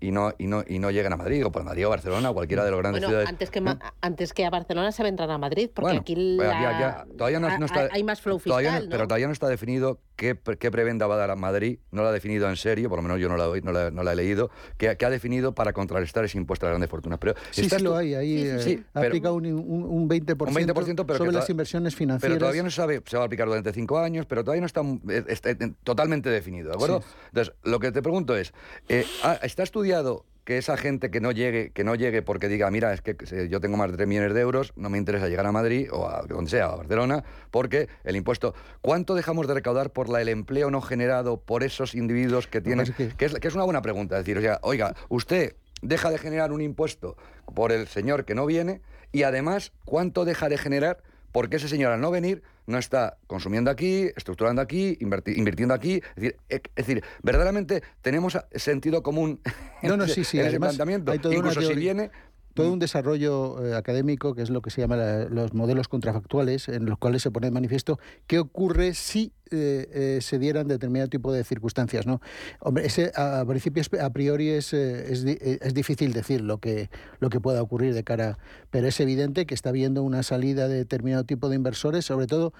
Y no, y, no, y no lleguen a Madrid, o por Madrid o Barcelona, o cualquiera de los grandes Bueno, ciudades... antes que, ma- antes que a Barcelona se vendrán a Madrid, porque Bueno, aquí pues la- todavía no, está, hay más flow todavía fiscal, no- ¿no? Pero todavía no está definido qué, qué prebenda va a dar a Madrid, no lo ha definido en serio, por lo menos yo no la, no la- no la he leído, que, que ha definido para contrarrestar ese impuesto a las grandes fortunas. Pero Sí, ¿estás sí lo hay. Ahí eh, Sí, pero- aplica un, un, un 20%, un 20%, pero sobre las inversiones financieras. Pero todavía no se sabe, se va a aplicar durante cinco años, pero todavía no está, eh, está, eh, totalmente definido, ¿de acuerdo? Sí. Entonces, lo que te pregunto es, eh, ¿ha- ¿está estudiado que esa gente que no llegue, que no llegue porque diga, mira, es que eh, yo tengo más de 3 millones de euros, no me interesa llegar a Madrid o a donde sea, a Barcelona, porque el impuesto, ¿cuánto dejamos de recaudar por la, el empleo no generado por esos individuos que tienen? Que... es, que es una buena pregunta, es decir, o sea, oiga, usted deja de generar un impuesto por el señor que no viene y además, ¿cuánto deja de generar porque ese señor al no venir no está consumiendo aquí, estructurando aquí, invirtiendo aquí. Es decir, e- es decir, verdaderamente tenemos sentido común No, no, en sí, sí. ese Además, planteamiento. hay toda una Incluso si teoría- viene... todo un desarrollo eh, académico, que es lo que se llama la- los modelos contrafactuales, en los cuales se pone de manifiesto qué ocurre si eh, eh, se dieran determinado tipo de circunstancias. ¿no? Hombre, ese a, a principio es- a priori es, eh, es, eh, es difícil decir lo que, lo que pueda ocurrir de cara, pero es evidente que está habiendo una salida de determinado tipo de inversores, sobre todo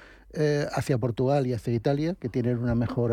hacia Portugal y hacia Italia, que tienen una mejor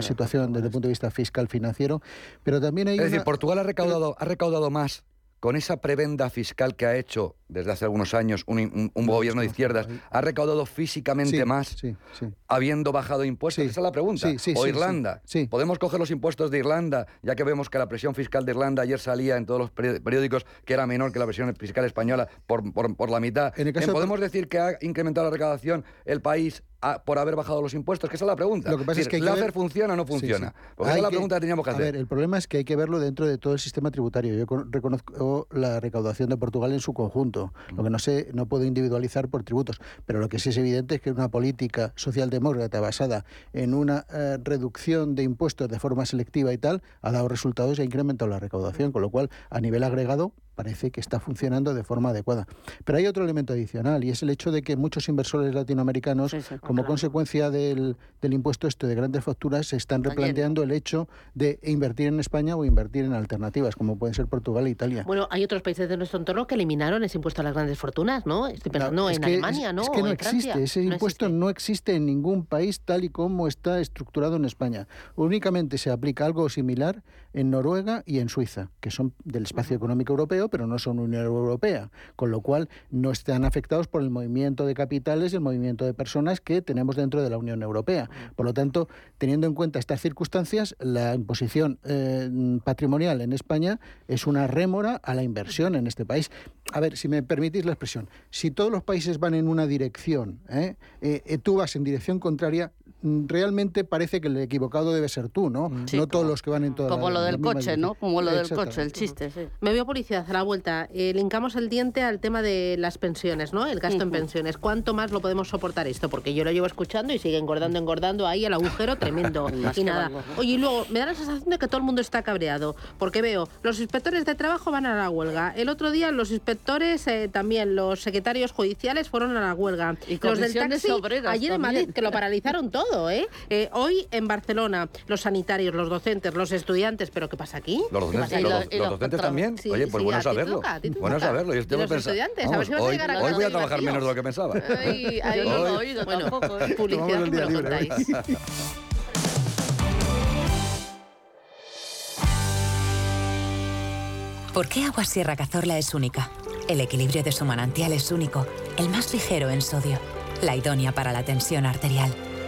situación desde el punto de vista fiscal financiero, pero también hay Es decir, Portugal ha recaudado, ha recaudado más con esa prebenda fiscal que ha hecho desde hace algunos años un, un- un gobierno de izquierdas, ha recaudado físicamente Sí, más sí, sí. habiendo bajado impuestos. Esa es la pregunta. O sí, Irlanda. Podemos coger los impuestos de Irlanda, ya que vemos que la presión fiscal de Irlanda ayer salía en todos los peri- periódicos que era menor que la presión fiscal española por, por- por la mitad. En el caso de- ¿Podemos decir que ha incrementado la recaudación el país a- por haber bajado los impuestos? Que esa es la pregunta. Lo que pasa es que hay que ¿Láser ver- funciona o no funciona? sí. Porque esa es la que- pregunta que teníamos que a hacer. ver, el problema es que hay que verlo dentro de todo el sistema tributario. Yo con- reconozco la recaudación de Portugal en su conjunto. Lo que no sé, no puedo individualizar por tributos, pero lo que sí es evidente es que una política socialdemócrata basada en una eh, reducción de impuestos de forma selectiva y tal ha dado resultados y ha incrementado la recaudación, con lo cual a nivel agregado parece que está funcionando de forma adecuada. Pero hay otro elemento adicional y es el hecho de que muchos inversores latinoamericanos, como consecuencia del, del impuesto este de grandes facturas, se están replanteando el hecho de invertir en España o invertir en alternativas, como pueden ser Portugal e Italia. Bueno, hay otros países de nuestro entorno que eliminaron ese impuesto a las grandes fortunas, ¿no? Estoy pensando Es en que- Alemania, es- ¿no? Es que O no en existe, Francia. ese No impuesto no existe en ningún país tal y como está estructurado en España. Únicamente se aplica algo similar en Noruega y en Suiza, que son del espacio económico europeo Europeo, pero no son Unión Europea, con lo cual no están afectados por el movimiento de capitales y el movimiento de personas que tenemos dentro de la Unión Europea. Por lo tanto, teniendo en cuenta estas circunstancias, la imposición eh, patrimonial en España es una rémora a la inversión en este país. A ver, si me permitís la expresión, si todos los países van en una dirección, ¿eh? Eh, tú vas en dirección contraria, mm, realmente parece que el equivocado debe ser tú, ¿no? Sí, no todos los que van en toda Como la- lo del coche. ¿no? Como lo del coche, el chiste, sí. Me veo publicidad a la vuelta. Eh, linkamos el diente al tema de las pensiones, ¿no? El gasto en pensiones. ¿Cuánto más lo podemos soportar esto? Porque yo lo llevo escuchando y sigue engordando, engordando ahí el agujero tremendo. Y nada. Oye, y luego me da la sensación de que todo el mundo está cabreado. Porque veo, los inspectores de trabajo van a la huelga. El otro día los inspectores, eh, también los secretarios judiciales fueron a la huelga. Y los del taxi, obreras ayer en. Madrid, que lo paralizaron todo, ¿eh? Eh, Hoy en Barcelona, los sanitarios, los docentes, los estudiantes. ¿Pero qué pasa aquí? Los ¿Qué docentes, pasa aquí? los, los docentes también. Sí, Oye, pues sí, bueno a saberlo. toca, bueno saberlo. Yo Y tengo los pensado- estudiantes, a Vamos, ver si vas a hoy, llegar a hoy casa voy a trabajar vacíos. menos de lo que pensaba. Ay, ay, Yo no lo he Hoy- oído Bueno, tampoco. ¿eh? Publicidad que me lo libre, contáis. ¿Por qué Agua Sierra Cazorla es única? El equilibrio de su manantial es único, el más ligero en sodio, la idónea para la tensión arterial,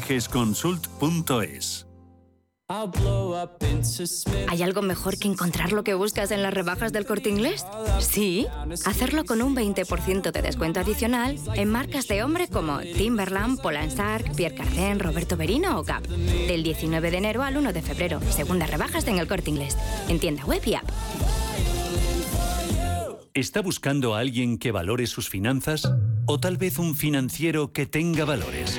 gesconsult.es. ¿Hay algo mejor que encontrar lo que buscas en las rebajas del corte inglés? Sí, hacerlo con un 20% de descuento adicional en marcas de hombre como Timberland, Polansark, Pierre Cardin, Roberto Berino o Gap. Del 19 de enero al 1 de febrero. Segundas rebajas en el corte inglés. En tienda web y app. ¿Está buscando a alguien que valore sus finanzas? ¿O tal vez un financiero que tenga valores?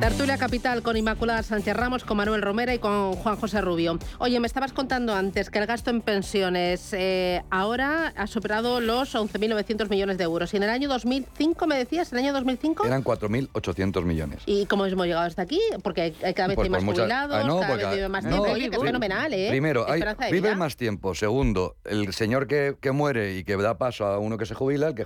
Tertulia Capital con Inmaculada Sánchez Ramos, con Manuel Romera y con Juan José Rubio. Oye, me estabas contando antes que el gasto en pensiones eh, ahora ha superado los 11.900 millones de euros. Y en el año 2005, me decías, ¿el año 2005? Eran 4.800 millones. ¿Y cómo hemos llegado hasta aquí? Porque hay- cada vez Pues hay más muchas- jubilados, Ah, no, cada porque- vez vive más no, tiempo. Oye, que es fenomenal, ¿eh? Primero, hay, vive más tiempo. Segundo, el señor que, que muere y que da paso a uno que se jubila, el que,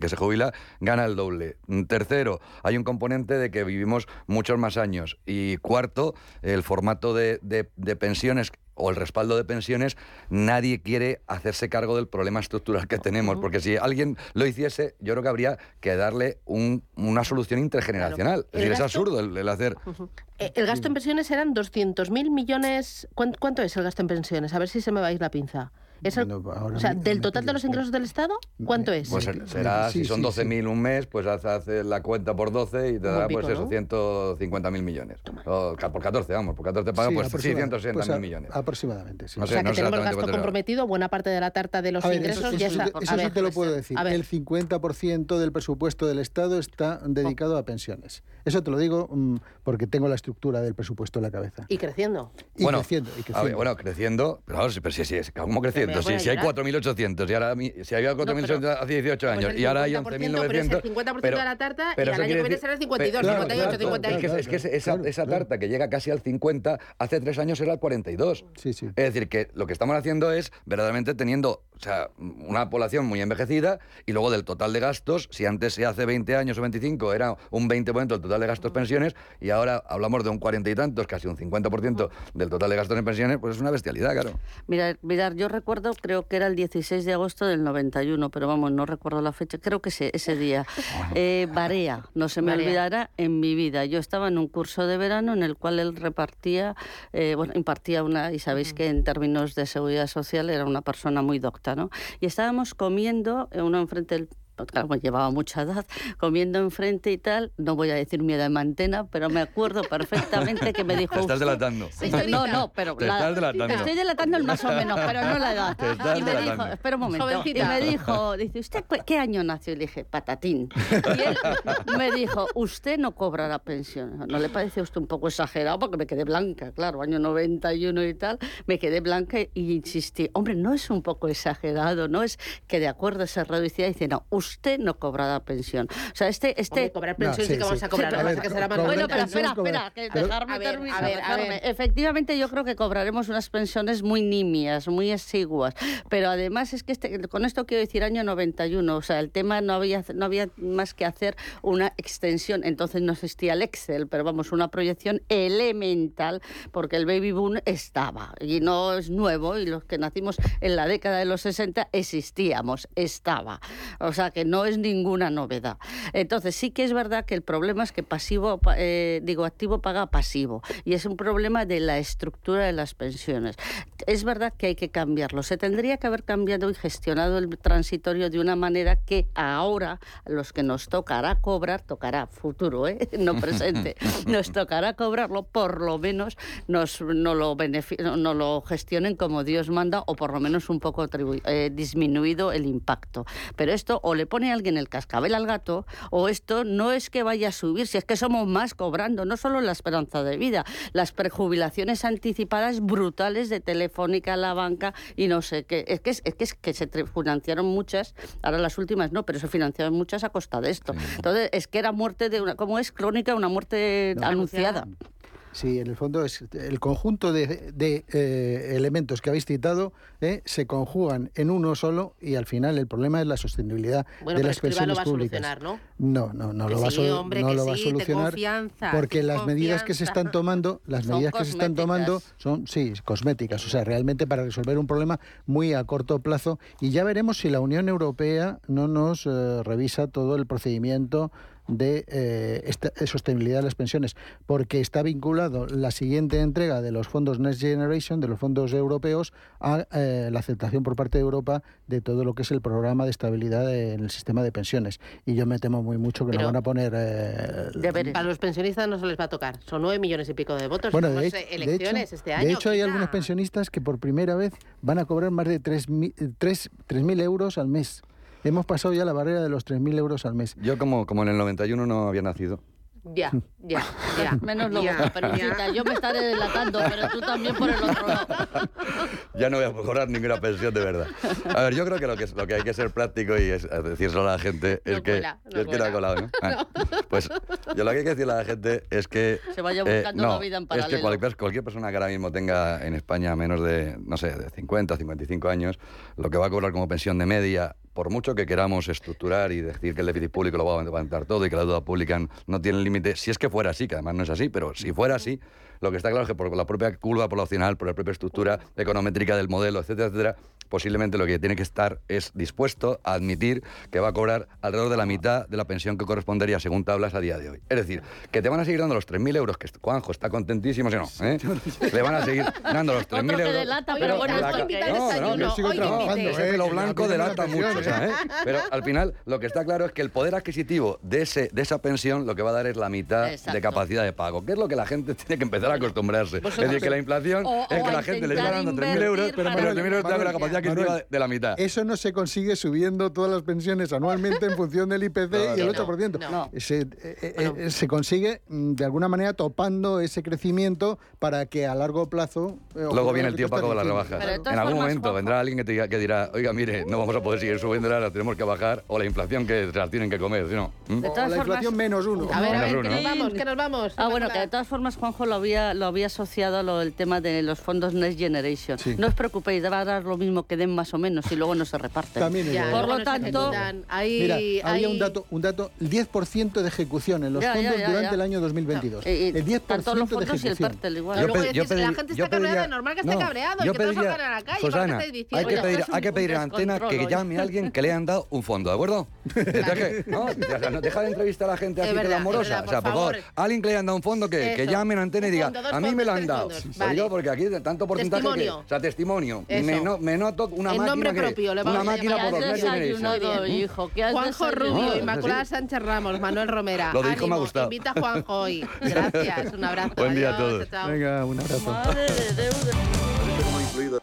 que se jubila, gana el doble. Tercero, hay un componente de que vivimos muchos más años. Y cuarto, el formato de, de- de pensiones o el respaldo de pensiones, nadie quiere hacerse cargo del problema estructural que tenemos, porque si alguien lo hiciese, yo creo que habría que darle un- una solución intergeneracional. Claro. Es decir, es absurdo el, el hacer... Eh, El gasto en pensiones eran 200.000 millones. ¿Cuán- ¿Cuánto es el gasto en pensiones? A ver si se me va a ir la pinza. ¿Es el- o sea, del total de los ingresos del Estado, ¿cuánto es? Pues ser- será, Sí, si son sí, 12.000 un mes, pues haz, haz la cuenta por 12 y te da buen pues pico, eso, ¿no? 150.000 millones. O por 14, vamos, por 14 pagan Sí, pues aproximada- 660.000 pues a- millones. Aproximadamente, sí. No o sea, que no tenemos gasto comprometido, buena parte de la tarta de los A ver, ingresos eso, ya eso- está. eso sí ver, te lo puedo decir. El 50% del presupuesto del Estado está dedicado a pensiones. Eso te lo digo mm, porque tengo la estructura del presupuesto en la cabeza. Y creciendo. Y bueno, creciendo, y a ver, creciendo. bueno, creciendo, pero, claro, sí, pero sí, sí, ¿cómo creciendo? Pero me voy Si, hay llorar. 4.800 y ahora si había 4.800 hace 18 Pues años el y ahora hay 50%, pero es el 11.900... 50% de la tarta y pero al eso año que quiere viene será el 52, Claro, 58, claro, 58. Es que, es que esa, esa tarta que llega casi al 50, hace tres años era el 42. Sí, sí. Es decir, que lo que estamos haciendo es verdaderamente teniendo o sea, una población muy envejecida y luego del total de gastos, si antes, si hace 20 años o 25 era un 20% del total de gastos pensiones y ahora hablamos de un 40 y tantos, casi un 50% del total de gastos en pensiones, pues es una bestialidad, claro. Mira, mirar, yo recuerdo recuerdo, creo que era el 16 de agosto del 91, pero vamos, no recuerdo la fecha, creo que ese, ese día. Eh, Barea, no se me Barea. olvidará en mi vida. Yo estaba en un curso de verano en el cual él repartía, eh, bueno, impartía una, y sabéis que en términos de seguridad social era una persona muy docta, Y estábamos comiendo, eh, uno enfrente del claro, pues llevaba mucha edad, comiendo enfrente y tal, no voy a decir mi edad en mantena, pero me acuerdo perfectamente que me dijo... Te estás delatando. No, no, pero... Te la- estás delatando. Te estoy delatando el más o menos, pero no la edad. Te estás y me dijo, espera un momento, y me dijo, dice, ¿usted qué año nació? Y le dije, patatín. Y él me dijo, usted no cobrará pensión. ¿No le parece a usted un poco exagerado? Porque me quedé blanca, claro, año 91 y tal, me quedé blanca y insistí, hombre, no es un poco exagerado, no es que de acuerdo se reducía, dice, no, usted no cobrará pensión. O sea, este... este Hombre, cobrar pensión sí, que vamos a cobrar, pasa es que será más Bueno, pero espera, espera, que pero- dejarme A ver, terminar, a ver, a ver. Efectivamente, yo creo que cobraremos unas pensiones muy nimias, muy exiguas, pero además es que este- con esto quiero decir año 91, o sea, el tema no había, no había más que hacer una extensión, entonces no existía el Excel, pero vamos, una proyección elemental, porque el baby boom estaba, y no es nuevo, y los que nacimos en la década de los 60 existíamos, estaba, o sea, que no es ninguna novedad. Entonces sí que es verdad que el problema es que pasivo, pa- eh, digo, activo paga pasivo, y es un problema de la estructura de las pensiones. Es verdad que hay que cambiarlo. Se tendría que haber cambiado y gestionado el transitorio de una manera que ahora los que nos tocará cobrar, tocará futuro, ¿eh? no presente, nos tocará cobrarlo, por lo menos nos, no, lo no- lo gestionen como Dios manda o por lo menos un poco eh, disminuido el impacto. Pero esto o le pone alguien el cascabel al gato o esto no es que vaya a subir, si es que somos más cobrando, no solo la esperanza de vida, las prejubilaciones anticipadas brutales de Telefónica, la banca y no sé qué. Es que, es, es que, es que se financiaron muchas, ahora las últimas no, pero se financiaron muchas a costa de esto. Entonces, es que era muerte de una, ¿cómo es? Crónica, una muerte No. anunciada. Sí, en el fondo es el conjunto de, de, eh, elementos que habéis citado eh, se conjugan en uno solo y al final el problema es la sostenibilidad Bueno, de las pensiones públicas. ¿no? No, no, no Que lo va sol- hombre, no lo va a solucionar confianza, porque las medidas que se están tomando, las Son medidas que se están tomando son sí, cosméticas, o sea, realmente para resolver un problema muy a corto plazo y ya veremos si la Unión Europea no nos eh, revisa todo el procedimiento de eh, esta- eh, sostenibilidad de las pensiones, porque está vinculado la siguiente entrega de los fondos Next Generation, de los fondos europeos, a eh, la aceptación por parte de Europa de todo lo que es el programa de estabilidad en el sistema de pensiones. Y yo me temo muy mucho que Pero- nos van a poner... eh, A los pensionistas no se les va a tocar. Son nueve millones y pico de votos. bueno, Tenemos, de eh, hecho, de elecciones hecho- este año. de hecho hay algunos pensionistas que por primera vez van a cobrar más de 3.000 euros al mes. Hemos pasado ya la barrera de los 3.000 euros al mes. Yo como, como en el 91 no había nacido. Ya, ya, ya. Menos lo ya, pero ya. yo me estaré delatando, pero tú también por el otro lado. Ya no voy a cobrar ninguna pensión de verdad. A ver, yo creo que lo que, lo que hay que ser práctico y es decírselo a la gente es No que... cuela, no es que no ha colado, ¿no? Ah, Pues yo lo que hay que decirle a la gente es que... Se vaya eh, buscando no, la vida en Es paralelo. que cualquier, cualquier persona que ahora mismo tenga en España menos de, no sé, de 50, 55 años, lo que va a cobrar como pensión de media, por mucho que queramos estructurar y decir que el déficit público lo va a aguantar todo y que la deuda pública no tiene límite, si es que fuera así, que además no es así, pero si fuera así, lo que está claro es que por la propia curva poblacional, por la propia estructura econométrica del modelo, etcétera, etcétera, posiblemente lo que tiene que estar es dispuesto a admitir que va a cobrar alrededor de la mitad de la pensión que correspondería según tablas a día de hoy. Es decir, que te van a seguir dando los 3.000 euros, que Juanjo está contentísimo, si no, ¿eh? Le van a seguir dando los 3.000 Otro que euros. delata, pero pero bueno, la- no, no, yo sigo hoy trabajando, ese pelo que blanco la delata mucho, o sea, ¿eh? Pero al final lo que está claro es que el poder adquisitivo de, ese, de esa pensión lo que va a dar es la mitad Exacto. de capacidad de pago, que es lo que la gente tiene que empezar a acostumbrarse. Es decir, que la inflación O- es que la gente le está dando 3.000 euros, pero para- los 3.000 euros te da la capacidad Manuel, de la mitad. Eso no se consigue subiendo todas las pensiones anualmente en función del IPC No, y el no, 8%. no. Se, eh, eh, se consigue mm, de alguna manera topando ese crecimiento para que a largo plazo... eh, Luego viene el tío Paco con las rebajas. De En algún formas, momento Juanjo- vendrá alguien que, te diga, que dirá, oiga, mire, no vamos a poder seguir subiéndolas, las tenemos que bajar, o la inflación que se las tienen que comer, ¿sí no? ¿Mm? De O todas la inflación formas- menos uno. A ver, a ver, uno. que nos vamos, que nos vamos. Ah, bueno, que de todas formas Juanjo lo había, lo había asociado a lo del tema de los fondos Next Generation. No os preocupéis, va a dar lo mismo que que den más o menos y luego no se reparten. También es Ya. Por lo tanto. Hay- Mira, había hay- un dato, un dato, el 10% de ejecución en los Ya, fondos ya, durante ya. el año 2022. Eh, eh, el 10% tanto los de fondos y el ejecución. pártel igual. Yo luego yo decís, la gente yo está cabreada, pediría- normal que esté no, cabreado, yo que todos pediría- salgan a la calle, Susana, porque estáis diciendo, hay que "Oye, pedir, hay que pedir a Antena que llame a alguien que le han dado un fondo, ¿de acuerdo? No, no deja de entrevistar a la gente así que verdad, es amorosa. verdad, o sea, por por favor, alguien que le hayan dado un fondo que, que Eso. llamen a Antena y diga, a mí me lo han dado. Lo digo porque aquí tanto porcentaje Testimonio. que, o sea, testimonio. Me, no- una máquina nombre que, propio, le una vamos a máquina llamar. por los Ya has medios me dice, desayunado, ¿Mm? hijo, ¿qué has Juanjo desayunado? Rubio, No, Inmaculada sí. Sánchez Ramos, Manuel Romera. Lo dijo, me ha Ánimo, gustado. Invita a Juanjo hoy. Gracias, un abrazo. Buen día a Adiós, todos. chao. Venga, un abrazo. Madre de Dios.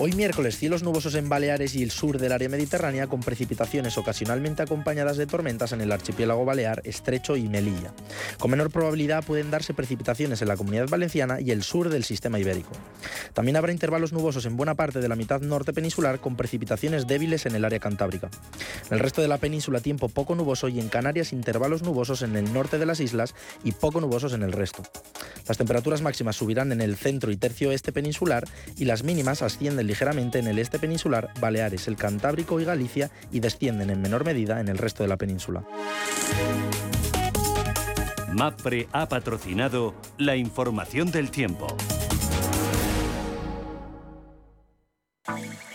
Hoy miércoles cielos nubosos en Baleares y el sur del área mediterránea con precipitaciones ocasionalmente acompañadas de tormentas en el archipiélago balear, Estrecho y Melilla. Con menor probabilidad pueden darse precipitaciones en la comunidad valenciana y el sur del sistema ibérico. También habrá intervalos nubosos en buena parte de la mitad norte peninsular con precipitaciones débiles en el área cantábrica. En el resto de la península tiempo poco nuboso y en Canarias intervalos nubosos en el norte de las islas y poco nubosos en el resto. Las temperaturas máximas subirán en el centro y tercio este peninsular y las mínimas ascienden ligeramente en el este peninsular, Baleares, el Cantábrico y Galicia y descienden en menor medida en el resto de la península. MAPRE ha patrocinado la información del tiempo.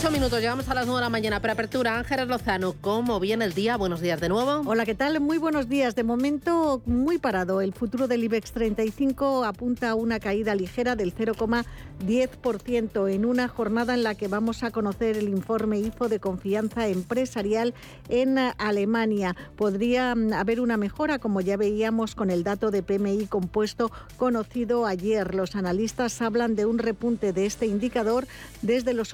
Ocho minutos, llegamos a las nueve de la mañana. Para apertura, Ángeles Lozano, ¿cómo viene el día? Buenos días de nuevo. Hola, ¿qué tal? Muy buenos días. De momento, muy parado. El futuro del IBEX 35 apunta a una caída ligera del 0,10% en una jornada en la que vamos a conocer el informe IFO de confianza empresarial en Alemania. Podría haber una mejora, como ya veíamos con el dato de PMI compuesto conocido ayer. Los analistas hablan de un repunte de este indicador desde los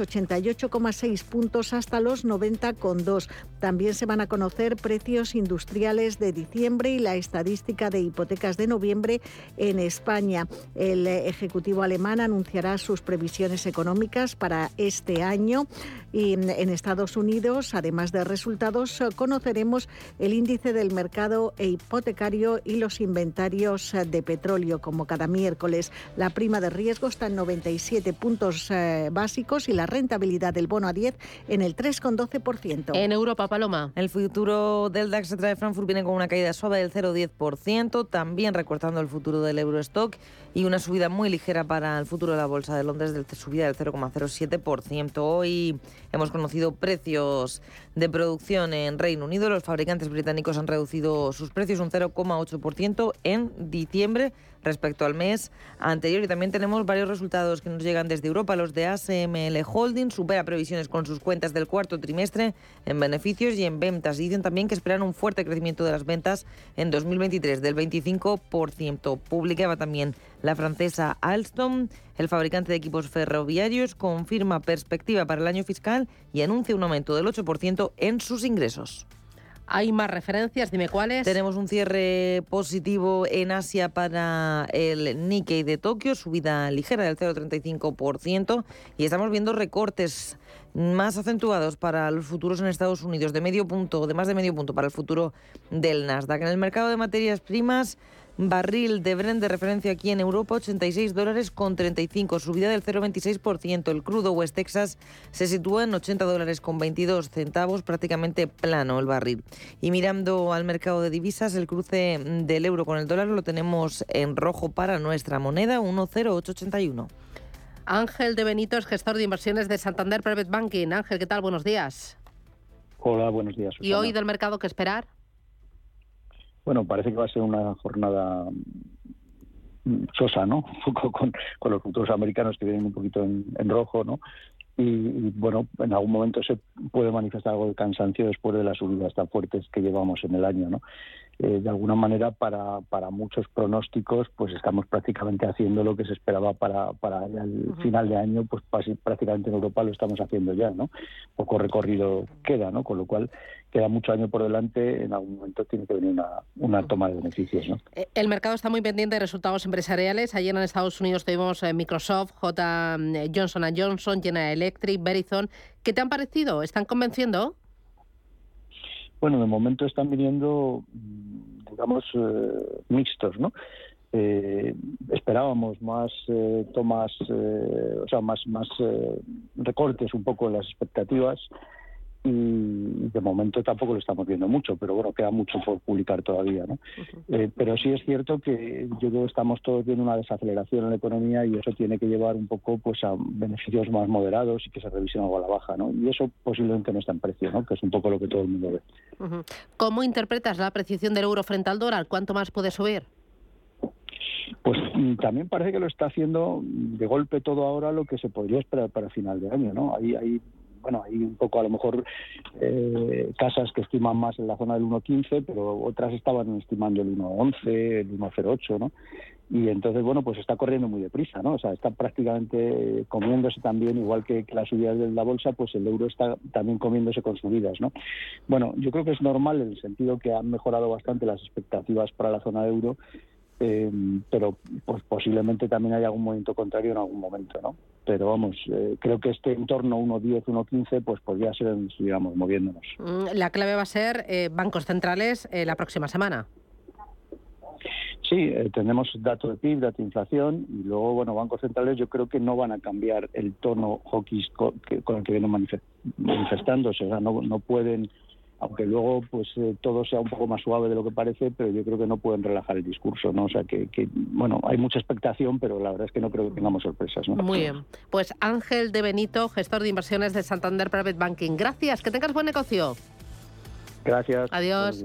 88,6 puntos hasta los 90,2. También se van a conocer precios industriales de diciembre y la estadística de hipotecas de noviembre en España. El Ejecutivo alemán anunciará sus previsiones económicas para este año y en Estados Unidos, además de resultados, conoceremos el índice del mercado e hipotecario y los inventarios de petróleo, como cada miércoles. La prima de riesgo está en 97 puntos eh, básicos y la rentabilidad del bono a 10 en el 3,12%. En Europa, Paloma. El futuro del DAX de Frankfurt viene con una caída suave del 0,10%, también recortando el futuro del Eurostock y una subida muy ligera para el futuro de la Bolsa de Londres, de subida del 0,07%. Hoy hemos conocido precios de producción en Reino Unido. Los fabricantes británicos han reducido sus precios un 0,8% en diciembre respecto al mes anterior. Y también tenemos varios resultados que nos llegan desde Europa. Los de ASML Holding supera previsiones con sus cuentas del cuarto trimestre en beneficios y en ventas. Y dicen también que esperan un fuerte crecimiento de las ventas en 2023 del 25%. Publicaba también la francesa Alstom, el fabricante de equipos ferroviarios, confirma perspectiva para el año fiscal y anuncia un aumento del 8% en sus ingresos. Hay más referencias, dime cuáles. Tenemos un cierre positivo en Asia para el Nikkei de Tokio, subida ligera del 0,35% y estamos viendo recortes más acentuados para los futuros en Estados Unidos, de medio punto, de más de medio punto para el futuro del Nasdaq. En el mercado de materias primas, Barril de Brent de referencia aquí en Europa, 86 dólares con 35, subida del 0,26%. El crudo West Texas se sitúa en 80 dólares con 22 centavos, prácticamente plano el barril. Y mirando al mercado de divisas, el cruce del euro con el dólar lo tenemos en rojo para nuestra moneda, 1,0881. Ángel de Benito es gestor de inversiones de Santander Private Banking. Ángel, ¿qué tal? Buenos días. Hola, buenos días. ¿Y hoy del mercado qué esperar? Bueno, parece que va a ser una jornada sosa, ¿no? con, con los futuros americanos que vienen un poquito en, rojo, ¿no? Y, bueno, en algún momento se puede manifestar algo de cansancio después de las subidas tan fuertes que llevamos en el año, ¿no? Eh, de alguna manera para, para muchos pronósticos pues estamos prácticamente haciendo lo que se esperaba para, para el final de año pues prácticamente en Europa lo estamos haciendo ya no poco recorrido queda no con lo cual queda mucho año por delante en algún momento tiene que venir una, una toma de beneficios no eh, el mercado está muy pendiente de resultados empresariales. Ayer en Estados Unidos tuvimos eh, Microsoft J Johnson Johnson General Electric Verizon. ¿qué te han parecido están convenciendo bueno, de momento están viniendo, mm, digamos, eh, mixtos, ¿no? Eh, esperábamos más eh, tomas, o sea, más, más recortes un poco en las expectativas y de momento tampoco lo estamos viendo mucho, pero bueno, queda mucho por publicar todavía. ¿no? Eh, pero sí es cierto que yo creo que estamos todos viendo una desaceleración en la economía y eso tiene que llevar un poco pues a beneficios más moderados y que se revisen algo a la baja. ¿no? Y eso posiblemente no está en precio, ¿no? que es un poco lo que todo el mundo ve. ¿Cómo interpretas la apreciación del euro frente al dólar? ¿Cuánto más puede subir? Pues mm, también parece que lo está haciendo de golpe todo ahora lo que se podría esperar para final de año, ¿no? Hay, hay bueno, hay un poco a lo mejor eh, casas que estiman más en la zona del 1.15, pero otras estaban estimando el 1.11, el 1.08, ¿no? Y entonces, bueno, pues está corriendo muy deprisa, ¿no? O sea, está prácticamente comiéndose también, igual que, que las subidas de la bolsa, pues el euro está también comiéndose con subidas, ¿no? Bueno, yo creo que es normal en el sentido que han mejorado bastante las expectativas para la zona de euro, eh, pero pues posiblemente también haya algún movimiento contrario en algún momento, ¿no? Pero vamos, eh, creo que este entorno 1.10, 1.15, pues podría ser, digamos, moviéndonos. Mm, la clave va a ser eh, bancos centrales la próxima semana. Sí, tenemos dato de PIB, dato de inflación y luego, bueno, bancos centrales yo creo que no van a cambiar el tono hawkish con, el que vienen manifestándose, o sea, no, no pueden aunque luego pues eh, todo sea un poco más suave de lo que parece, pero yo creo que no pueden relajar el discurso, ¿no? O sea que, bueno, hay mucha expectación, pero la verdad es que no creo que tengamos sorpresas, ¿no? Muy bien. Pues Ángel de Benito, gestor de inversiones de Santander Private Banking. Gracias, que tengas buen negocio. Gracias. Adiós.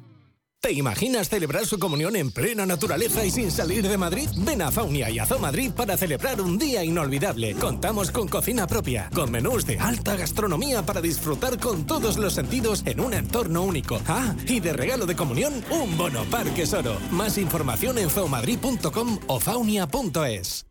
¿Te imaginas celebrar su comunión en plena naturaleza y sin salir de Madrid? Ven a Faunia y a Zoo Madrid para celebrar un día inolvidable. Contamos con cocina propia, con menús de alta gastronomía para disfrutar con todos los sentidos en un entorno único. Ah, y de regalo de comunión, un bono Parque Soro. Más información en zoomadrid.com o faunia.es.